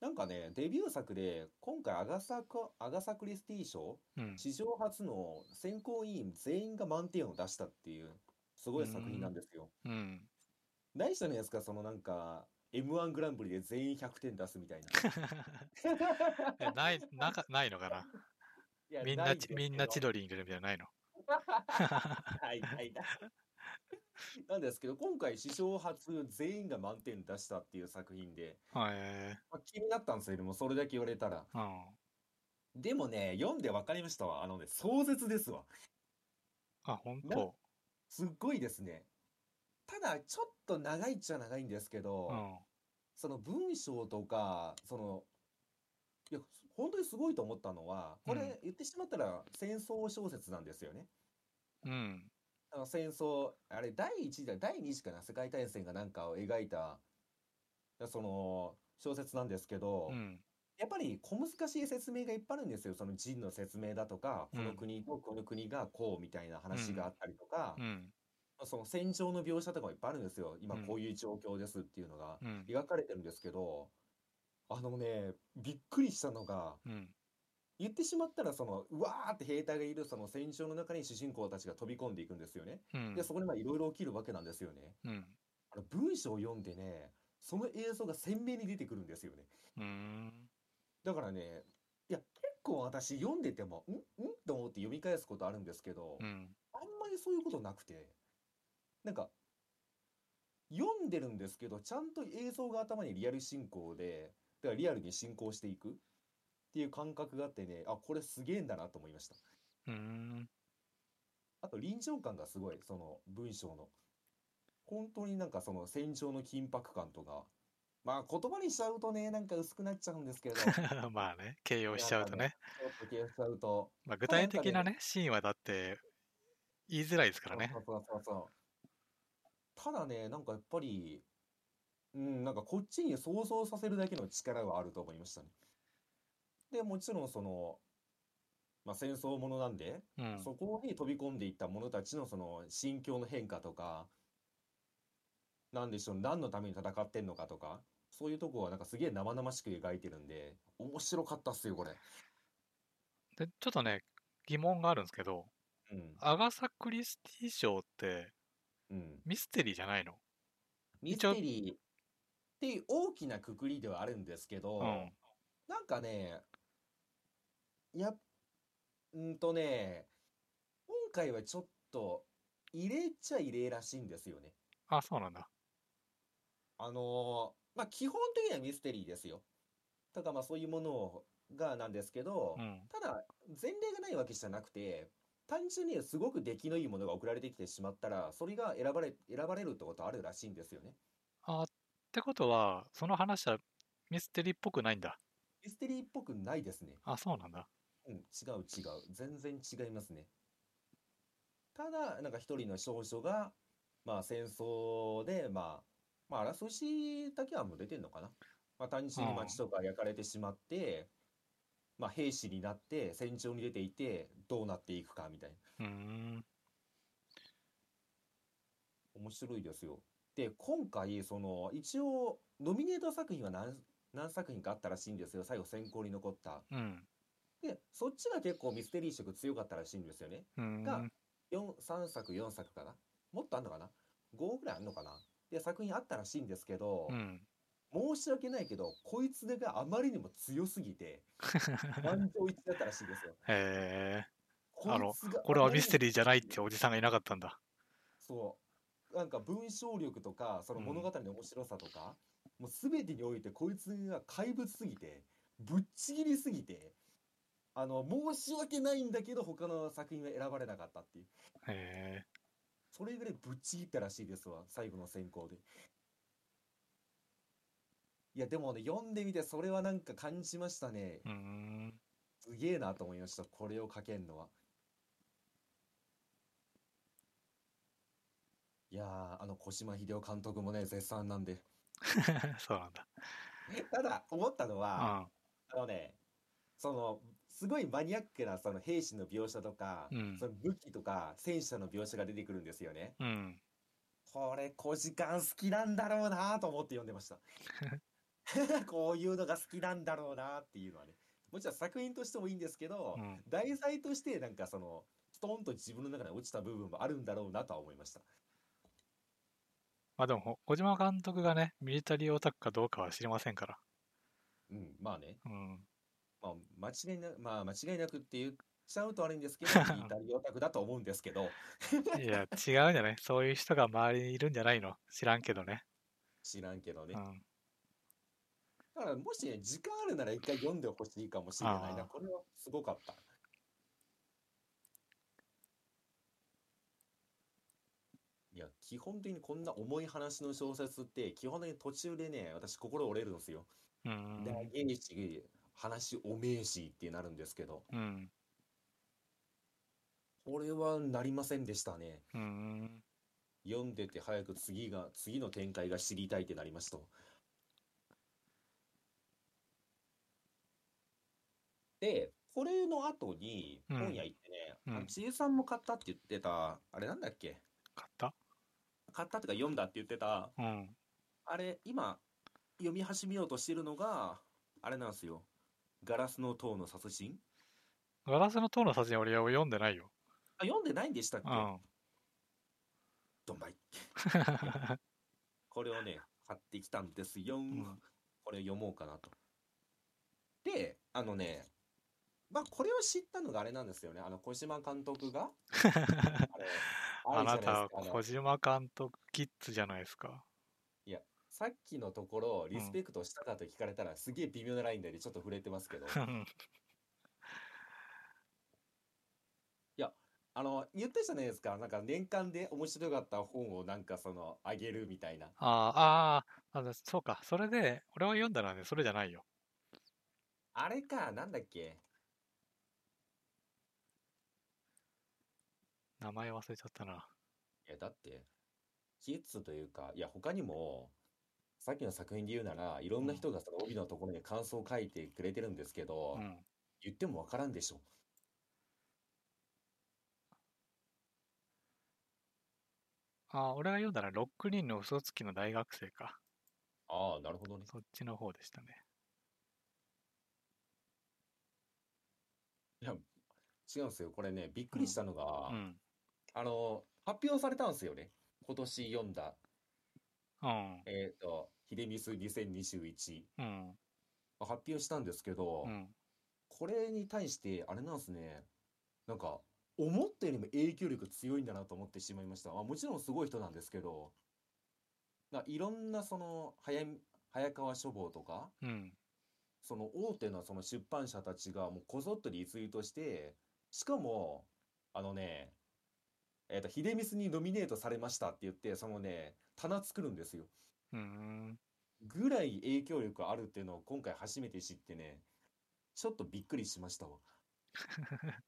なんかね、デビュー作で、今回アガサカ、アガサクリスティ賞、うん。史上初の選考委員全員が満点を出したっていう、すごい作品なんですよ。うん。何したのやつか、そのなんか、M1 グランプリで全員100点出すみたいな。えない、なか、ないのかな？みんなみんな千ど鳥にいるみたいなのないの？はい、はい、はい。なんですけど、今回史上初全員が満点出したっていう作品で、はい。まあ、気になったんですよ、でもそれだけ言われたら。うん。でもね、読んで分かりましたわ。あのね、壮絶ですわ。あ、本な当。すっごいですね。ただ、ちょっと長いっちゃ長いんですけど、うん。その文章とか、その、いや、本当にすごいと思ったのは、こうんれ言ってしまったら戦争小説なんですよね。うん。あの戦争、あれ、第一次だ、第二次かな、世界大戦がなんかを描いた、その、小説なんですけど、うん。やっぱり小難しい説明がいっぱいあるんですよ。その陣の説明だとか、このうん国とこの国がこうみたいな話があったりとかう、ん。その戦場の描写とかもいっぱいあるんですよ。今うんこういう状況ですっていうのがうん。描かれてるんですけど、あのね、びっくりしたのが、うん。言ってしまったら、その、うわーって兵隊がいるその戦場の中に主人公たちが飛び込んでいくんですよね。うんで、そこにまあいろいろ起きるわけなんですよね。うん。あの文章を読んでね、その映像が鮮明に出てくるんですよね。うーん。だからね、いや、結構私読んでても、ん？ん？と思って読み返すことあるんですけど、うん。あんまりそういうことなくて、なんか、読んでるんですけど、ちゃんと映像が頭にリアル進行で、だからリアルに進行していくっていう感覚があってね、あ、これすげえんだなと思いました。うーん。あと臨場感がすごい、その文章の。本当になんかその戦場の緊迫感とか、まあ言葉にしちゃうとね、なんか薄くなっちゃうんですけど、ち ょまあね、形容しちゃうとね。っと消しちゃうと、まあ、具体的なね、シーンはだって言いづらいですからねそ。うそうそうそう。ただね、なんかやっぱり、うん、なんかこっちに想像させるだけの力はあると思いましたね。で、もちろんその、まあ戦争ものなんで、うん。そこに飛び込んでいった者たちのその心境の変化とか、なんでしょう、何のために戦ってんのかとか、そういうとこはなんかすげえ生々しく描いてるんで、面白かったっすよ、これ。で、ちょっとね、疑問があるんですけど、うん。アガサ・クリスティ賞ってうん。ミステリーじゃないの？ミステリーっていう大きなくくりではあるんですけど、うん。なんかね、いや、うんとね、今回はちょっと入れちゃ入れらしいんですよね。あ、そうなんだ。あのーまあ基本的にはミステリーですよ。ただまあそういうものがなんですけど、うん。ただ前例がないわけじゃなくて、単純にすごく出来のいいものが送られてきてしまったら、それが選ばれ、選ばれるってことあるらしいんですよね。あ、ってことは、その話はミステリーっぽくないんだ。ミステリーっぽくないですね。あ、そうなんだ。うん、違う違う。全然違いますね。ただ、なんか一人の少女が、まあ戦争で、まあ、まあ争いしだけはもう出てんのかな。まあ単純に街とか焼かれてしまって、まあ兵士になって戦場に出ていて、どうなっていくかみたいな。うーん。面白いですよ。で、今回、その、一応、ノミネート作品は何、何作品かあったらしいんですよ。最後選考に残った。うん。で、そっちが結構ミステリー色強かったらしいんですよね。がん。4、3作、4作かなもっとあんのかな ?5 ぐらいあんのかな？で、作品あったらしいんですけど、うん。申し訳ないけど、こいつがあまりにも強すぎて、満場一致だったらしいんですよ。へえ。こいつがこれはミステリーじゃないっておじさんがいなかったんだ。そう。なんか文章力とか、そのうん物語の面白さとか、もう全てにおいてこいつが怪物すぎて、ぶっちぎりすぎて、あの、申し訳ないんだけど、他の作品は選ばれなかったっていう。へえ。それぐらいぶっちぎったらしいですわ、最後の選考で。いや、でもね、読んでみてそれはなんか感じましたね。うーん。すげえなと思いました、これを書けんのは。いやー、あの、小島秀夫監督もね、絶賛なんで。そうなんだ。ただ、思ったのは、うん。あのね、その、すごいマニアックなその兵士の描写とか、うんその武器とか戦車の描写が出てくるんですよね。うん。これ小時間好きなんだろうなと思って読んでました。こういうのが好きなんだろうなっていうのはね。もちろん作品としてもいいんですけど、うん。題材としてなんかそのストンと自分の中で落ちた部分もあるんだろうなとは思いました。まあでも、ほ小島監督がね、ミリタリーオタクかどうかは知りませんから。うん、まあね、うん。まあ間違いなまあ間違いなくって言っちゃうと悪いんですけど、ミリタリーオタクだと思うんですけど、いや、違うんじゃない？そういう人が周りにいるんじゃないの？知らんけどね。知らんけどねう。ん。だからもしね、時間あるなら一回読んでほしいかもしれないな。これはすごかった。いや、基本的にこんな重い話の小説って、基本的に途中でね、私心折れるんですよ。うん。長えし、話おめえしってなるんですけど、うん。これはなりませんでしたね。うん。読んでて早く次が、次の展開が知りたいってなりました。で、これの後にうん本屋行ってね、うんあちえさんも買ったって言ってた、あれなんだっけ？買った？買ったってか読んだって言ってた、うん。あれ、今、読み始めようとしてるのが、あれなんですよ。ガラスの塔の殺人？ガラスの塔の殺人俺は読んでないよ。あ、読んでないんでしたっけ？うん。どんまい。これをね、買ってきたんですよ。んこれ読もうかなと。で、あのね、まあ、これを知ったのがあれなんですよね。あの、小島監督が、あれ、あなれじゃないですかあのた小島監督キッズじゃないですか。さっきのところ、リスペクトしたかと聞かれたら、すげえ微妙なラインでちょっと触れてますけど、あの、言ったじゃないですか。なんか年間で面白かった本をなんかその、あげるみたいな。ああ、ああ、あそうか。それで、俺は読んだのはね、それじゃないよ。あれか、なんだっけ名前忘れちゃったな。いや、だって、キッズというか、いや、他にも、さっきの作品で言うなら、いろんな人がその帯のところに感想を書いてくれてるんですけど、うん。言ってもわからんでしょ。あ、俺が読んだのは6人の嘘つきの大学生か。ああ、なるほどね。そっちの方でしたね。いや、違うんですよ。これね、びっくりしたのが、うん。あの、発表されたんですよね。今年読んだ、うん。えっと、ヒデミス2021。うん。発表したんですけど、うん。これに対して、あれなんですね。なんか、思ったよりも影響力強いんだなと思ってしまいました。まあ、もちろんすごい人なんですけど、ないろんなその、早見早川書房とか、うん。その大手のその出版社たちがもうこぞっとリツイートして、しかも、あのね、えっと、秀ミスにノミネートされましたって言って、そのね、棚作るんですよ。うん。ぐらい影響力あるっていうのを今回初めて知ってね、ちょっとびっくりしましたわ。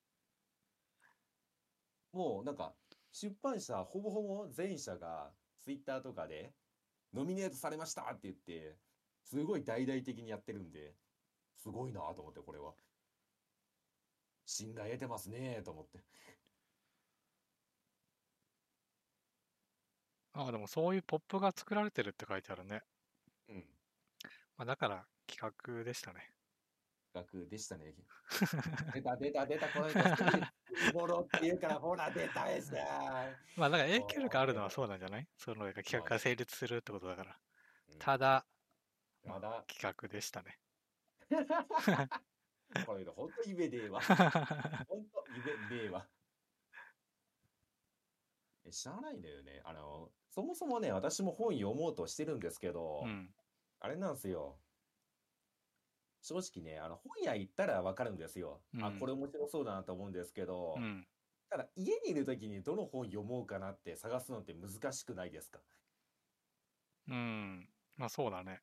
もうなんか、出版社ほぼほぼ全社がツイッターとかで、ノミネートされましたって言って、すごい大々的にやってるんで、すごいなと思って、これは。信頼得てますねと思って。あ、でもそういうポップが作られてるって書いてあるね。うん。まあ、だから企画でしたね。額でしたね。出た出た出た、この人、スボロっていうから、ほら、出たですね。まあだから影響力あるのはそうなんじゃない？その企画が成立するってことだから。ただ、まだ、企画でしたね。これ、ほんと夢でえわ。ほんと夢でえわ。え知らないんだよね。あの、そもそもね、私も本読もうとしてるんですけど、うん。あれなんですよ。正直ね、あの、本屋行ったらわかるんですよ。あ、うんこれ面白そうだなと思うんですけど、うん。ただ家にいる時にどの本読もうかなって探すのって難しくないですか？うん。まあそうだね。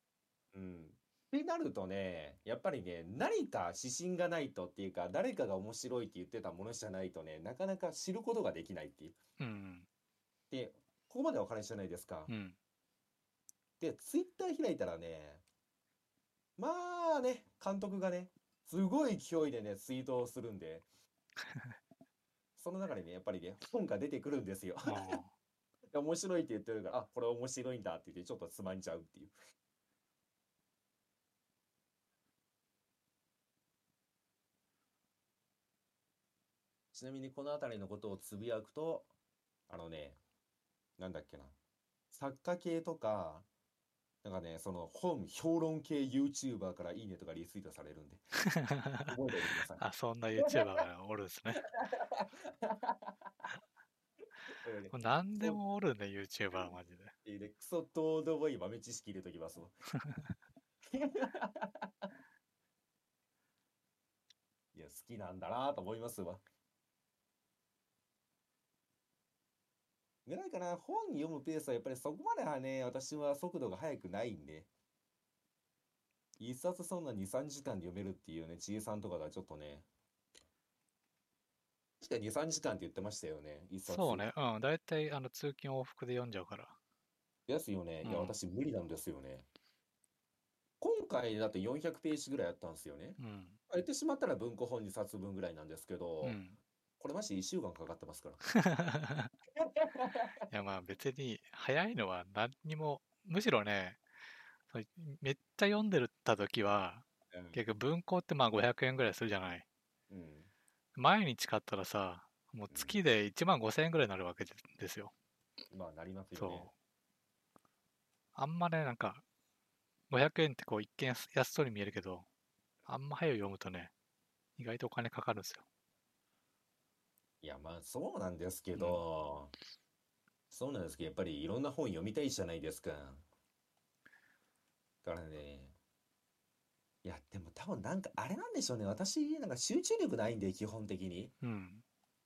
うん。ってなるとね、やっぱりね、何か指針がないとっていうか、誰かが面白いって言ってたものじゃないとね、なかなか知ることができないっていう。うん。で、ここまでわかるじゃないですかう。ん。で、ツイッター開いたらね、まあね、監督がね、すごい勢いでね、ツイートをするんで、その中でね、やっぱりね、本が出てくるんですよ。うん 面白いって言ってるから、あ、これ面白いんだって言って、ちょっとつまんじゃうっていう。ちなみにこの辺りのことをつぶやくと、あのね、なんだっけな、作家系とか、なんかね、その本評論系 YouTuber からいいねとかリツイートされるんで、覚えておいてください。あ、そんな YouTuber が おるんですね。う んね何でもおるね、YouTuber マジで。いいねクソどうでもいい豆知識入れときますわ。いや、好きなんだなと思いますわ。ぐらいかな、本読むペースはやっぱりそこまではね、私は速度が速くないんで。一冊そんな2、3時間で読めるっていうね、ちいさんとかがちょっとね。確か2、3時間って言ってましたよね、一冊。そうね、うん、だいたいあの通勤往復で読んじゃうから。ですよね。いや、うん私無理なんですよね。今回だって400ページぐらいやったんですよね。うん。まあ言ってしまったら文庫本2冊分ぐらいなんですけど、うん。これマジ1週間かかってますから。いやまあ別に早いのは何にも、むしろね、めっちゃ読んでた時は、うん結局文庫ってまあ500円ぐらいするじゃない。うん。毎日買ったらさ、もう月で1万5000円ぐらいになるわけでですよ。まあ、なりますよね。。あんまね、なんか、500円ってこう一見安安そうに見えるけど、あんま早く読むとね、意外とお金かかるんですよ。いや、まあそうなんですけど、そうなんですけど、やっぱりいろんな本読みたいじゃないですか。だからね、いや、でも多分なんかあれなんでしょうね。私、なんか集中力ないんで、基本的に。うん。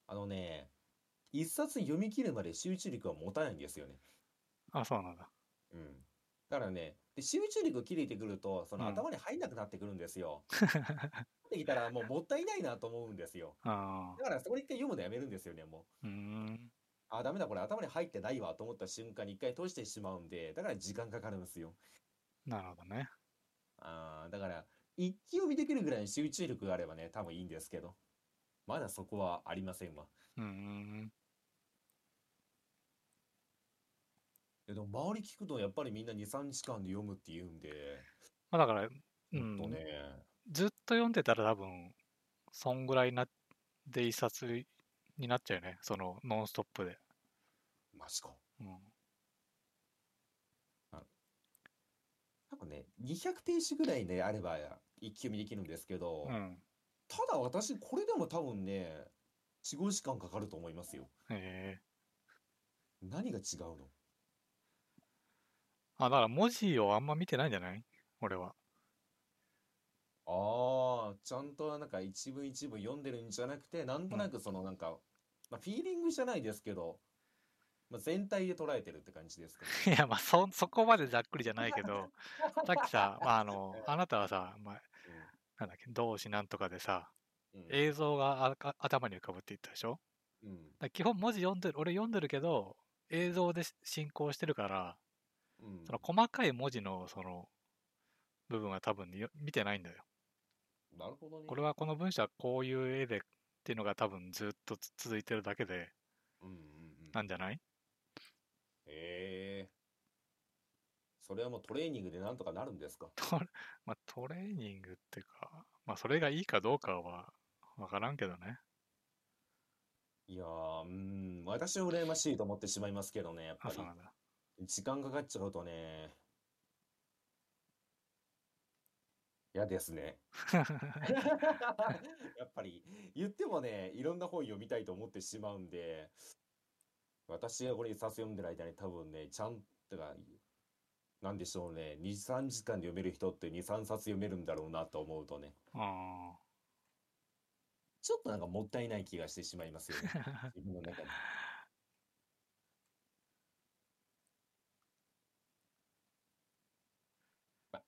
あのね、一冊読み切るまで集中力は持たないんですよね。あ、そうなんだ。うん。だからね、で集中力切れてくると、そのうん頭に入んなくなってくるんですよ。ってきたらもうもったいないなと思うんですよ。あだからそこで一回読むのやめるんですよね、もう。あ。うーん。あ、ダメだ、これ頭に入ってないわと思った瞬間に一回閉じてしまうんで、だから時間かかるんですよ。なるほどね。あーだから、一気読みできるぐらいの集中力があればね、多分いいんですけど、まだそこはありませんわ。うーん。えでも周り聞くとやっぱりみんな2、3時間で読むって言うんで、まあだから、うんと。ね、ずっと読んでたら多分、そんぐらいなで一冊になっちゃうよね。その、ノンストップで。マジか。うん。多分ね、200ページぐらいね、あれば一気読みできるんですけど、うん。ただ私、これでも多分ね、4、5時間かかると思いますよ。へえ。何が違うの？あ、だから文字をあんま見てないんじゃない？俺は。ああ、ちゃんとなんか一文一文読んでるんじゃなくて、なんとなくそのなんか、まあ、フィーリングじゃないですけど、まあ、全体で捉えてるって感じですかね。いや、まあ、そ、そこまでざっくりじゃないけど、さっきさ、まあ、あの、あなたはさ、まあ、なんだっけ、動詞なんとかでさ、うん。うん。映像がああ頭に浮かぶって言ったでしょ？うん。だから基本文字読んでる、俺読んでるけど、映像でし進行してるから、うん。その細かい文字のその部分は多分よ見てないんだよ。なるほどね。これはこの文章はこういう絵でっていうのが多分ずっとつ続いてるだけでうんうんうん。なんじゃない？へえ。それはもうトレーニングでなんとかなるんですか？トレ,、まあ、トレーニングっていうか、まあ、それがいいかどうかは分からんけどね。いやー、うん、私は羨ましいと思ってしまいますけどね、やっぱあ、りそう。なんだ。時間かかっちゃうとね、嫌ですね。やっぱり言ってもね、いろんな本読みたいと思ってしまうんで、私がこれ一冊読んでる間に多分ね、ちゃんとか、なんでしょうね、2、3時間で読める人って2、3冊読めるんだろうなと思うとね、あちょっとなんかもったいない気がしてしまいますよね、あ。自分の中で。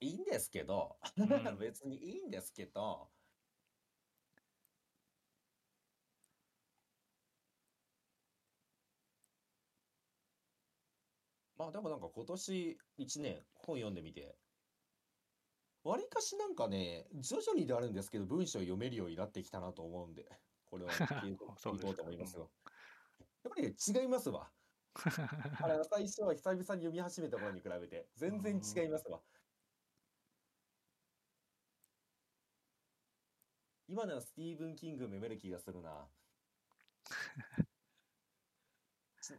まあ、いいんですけど、ん 別にいいんですけど、まあでもなんか今年1年本読んでみてわりかしなんかね、徐々にではあるんですけど、文章を読めるようになってきたなと思うんで、これは聞いて そうですかいこうと思いますよ。やっぱりね、違いますわ。あれ、最初は久々に読み始めた頃に比べて、全然違いますわ。今のはスティーブン・キング読める気がするな。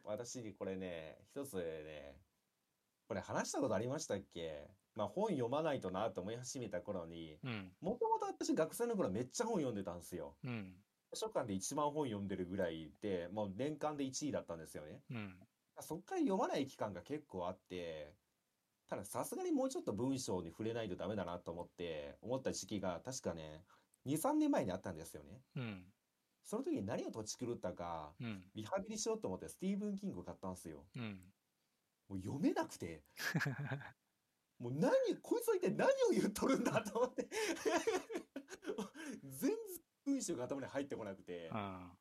私、これね、一つね、これ話したことありましたっけ？まあ本読まないとなと思い始めた頃に、うん。もともと私学生の頃めっちゃ本読んでたんですよ。うん。図書館で一番本読んでるぐらいで、もう年間で1位だったんですよね。うん。そっから読まない期間が結構あって、たださすがにもうちょっと文章に触れないとダメだなと思って、思った時期が確かね、2、3年前にあったんですよね。うん。その時に何を土地狂ったか、うん。リハビリしようと思ってスティーブン・キングを買ったんですよ。うん。もう読めなくて、もう何、こいつは一体何を言っとるんだと思って。全然文章が頭に入ってこなくて、あ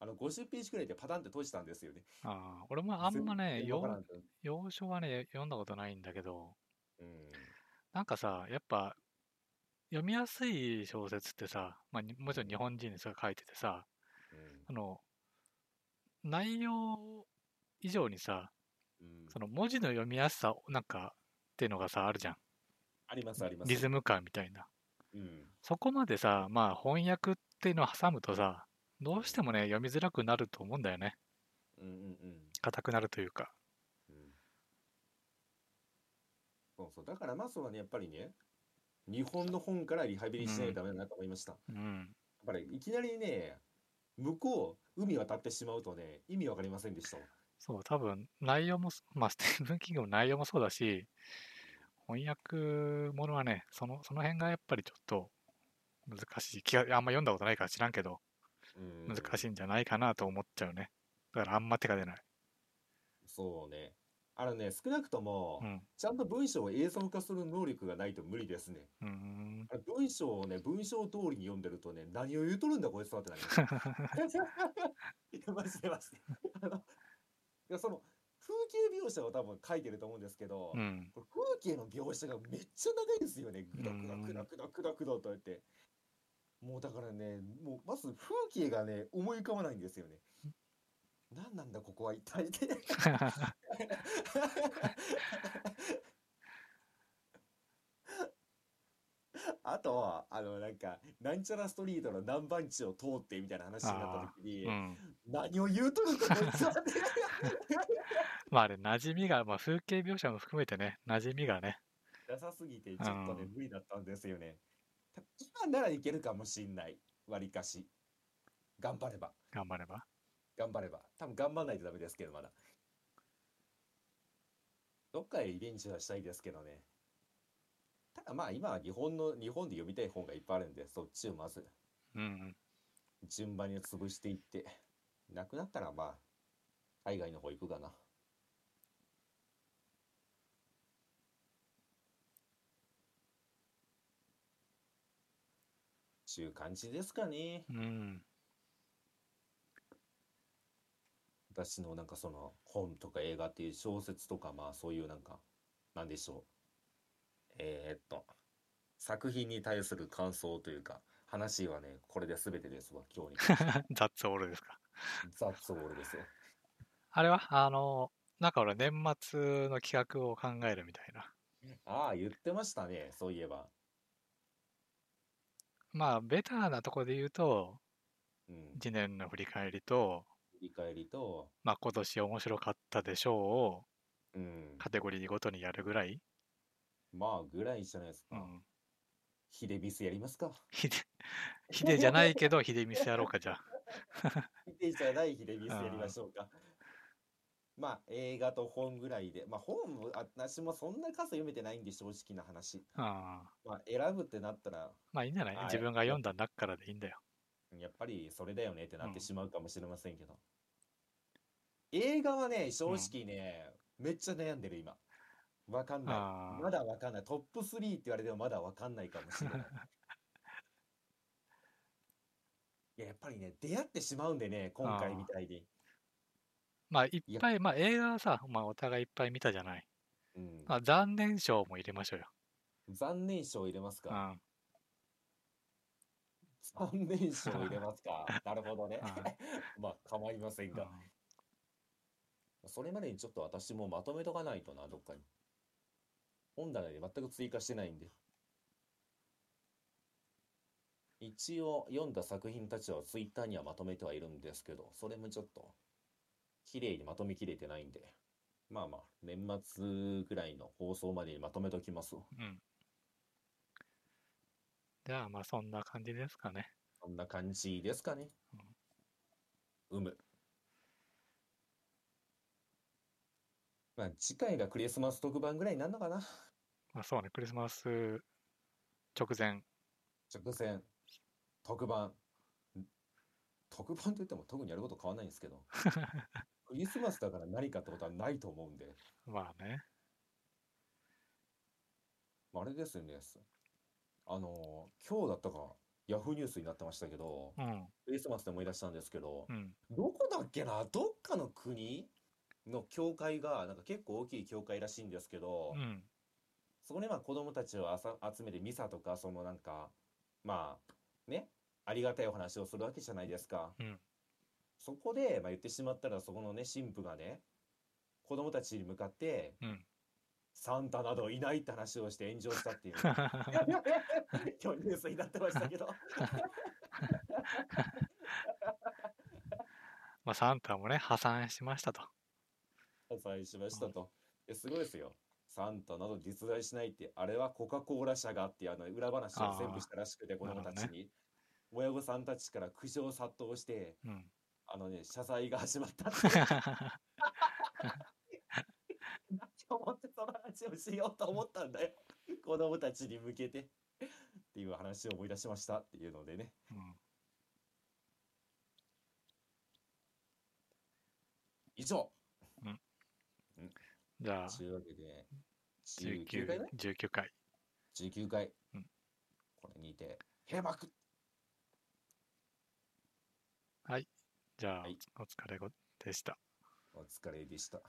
あの50ページくらいでパタンって閉じたんですよね。あ。俺もあんまね、要所はね、読んだことないんだけど、うん。なんかさ、やっぱ、読みやすい小説ってさ、まあ、にもちろん日本人の人が書いててさ、うんあの、内容以上にさ、うんその文字の読みやすさ、なんか、っていうのがさ、あるじゃん。ありますあります。リズム感みたいな。うん。そこまでさ、まあ翻訳っていうのを挟むとさ、どうしてもね、読みづらくなると思うんだよね。うんうんうん硬くなるというか。うん。そうそう。だからまずはね、やっぱりね、日本の本からリハビリしないとダメだなと思いました。やっうん。ぱりいきなりね、向こう、海渡ってしまうとね、意味わかりませんでしたわ。そう、多分内容も、まあ、スティーブン・キングも内容もそうだし、翻訳ものはね、その、その辺がやっぱりちょっと難しい。気が、あんま読んだことないから知らんけど、うん難しいんじゃないかなと思っちゃうね。だからあんま手が出ない。そうね。あのね、少なくともう、ん。ちゃんと文章を映像化する能力がないと無理ですね。うーん。文章をね、文章通りに読んでるとね、何を言うとるんだこいつはってなります。いや、マジでマジで。あの、いや、その、風景描写を多分書いてると思うんですけど、うん。風景の描写がめっちゃ長いですよね。ぐだぐだぐだぐだぐだぐだとやって。もうだからね、もうまず風景がね、思い浮かばないんですよね。何なんだここは一体って。あとは、あの、なんか、なんちゃらストリートの何番地を通ってみたいな話になった時にう、ん。何を言うとるんだこいつはって。まああれ、馴染みが、まあ風景描写も含めてね、馴染みがね。なさすぎて、ちょっとねう、ん無理だったんですよね。た今ならいけるかもしんない。割かし。頑張れば。頑張れば。頑張れば。多分頑張んないとダメですけど、まだ。どっかへリベンジはしたいですけどね。ただまあ今は日本の、日本で読みたい本がいっぱいあるんで、そっちをまずうん。順番に潰していって、なくなったらまあ、海外の方行くかな。ちゅう感じですかね。うん。私のなんかその本とか映画っていう小説とかまあそういうなんかなんでしょう。えーっと作品に対する感想というか話はねこれで全てですわ今日にザッツオールですか。ザッツオールですよ。あれはあの、なんか俺年末の企画を考えるみたいな。ああ言ってましたねそういえば。まあ、ベターなところで言うと、うん。1年の振り返りと、振り返りとまあ今年面白かったでしょうをうん。カテゴリーごとにやるぐらい？まあぐらいじゃないですか、うん。ヒデビスやりますか。ヒデ、ヒデじゃないけど、ヒデミスやろうか、じゃあ。ヒデじゃないヒデビスやりましょうか。まあ映画と本ぐらいで。まあ本も私もそんな数読めてないんで正直な話。ああ。まあ選ぶってなったらまあいいんじゃない？あ自分が読んだ中からでいいんだよ。やっぱりそれだよねってなっうん。てしまうかもしれませんけど、映画はね正直ね、めっちゃ悩んでる今。わかんない。まだわかんない。トップ3って言われてもまだわかんないかもしれない。いややっぱりね出会ってしまうんでね今回みたいに。まあいっぱい、まあ映画はさ、まあお互いいっぱい見たじゃない。うん。まあ残念賞も入れましょうよ。残念賞入れますうん。か。うん。残念賞入れますか。なるほどね。は まあ、構いませんが。それまでにちょっと私もまとめとかないとな、どっかに。本棚に全く追加してないんで。一応読んだ作品たちはツイッターにはまとめてはいるんですけど、それもちょっと綺麗にまとめきれてないんで、まあまあ、年末ぐらいの放送までにまとめときます。うん。じゃあ、まあ、そんな感じですかね。こんな感じですかね。うむ。まあ、次回がクリスマス特番ぐらいになるのかな。まあ、そうね、クリスマス直前。直前、特番。ん特番といっても特にやること変わらないんですけど。クリスマスだから何かってことはないと思うんで。まあね。まああれですよね。あのー今日だったか、ヤフーニュースになってましたけど、うん。クリスマスで思い出したんですけど、うん。どこだっけな？どっかの国の教会が、なんか結構大きい教会らしいんですけど、うん。そこにまあ子供たちをあさ集めてミサとか、そのなんか、まあ、ね、ありがたいお話をするわけじゃないですか。うん。そこで、まあ言ってしまったら、そこのね、神父がね、子供たちに向かって、うん。サンタなどいないって話をして炎上したっていう。今日ニュースになってましたけど。まあ、サンタもね、破産しましたと。破産しましたと。ですごいですよ。サンタなど実在しないって、あれはコカ・コーラ社がっていうあの裏話を全部したらしくて、子供たちに。親御さんたちから苦情殺到して、うん。あのね、謝罪が始まったっていう。なんて思ってその話をしようと思ったんだよ。子供たちに向けて。っていう話を思い出しましたっていうのでね。うん以上じゃあ、というわけで、19 19回ね。19回。19回。うんこれにて、閉幕じゃあ、はいお疲れごでした。お疲れでした。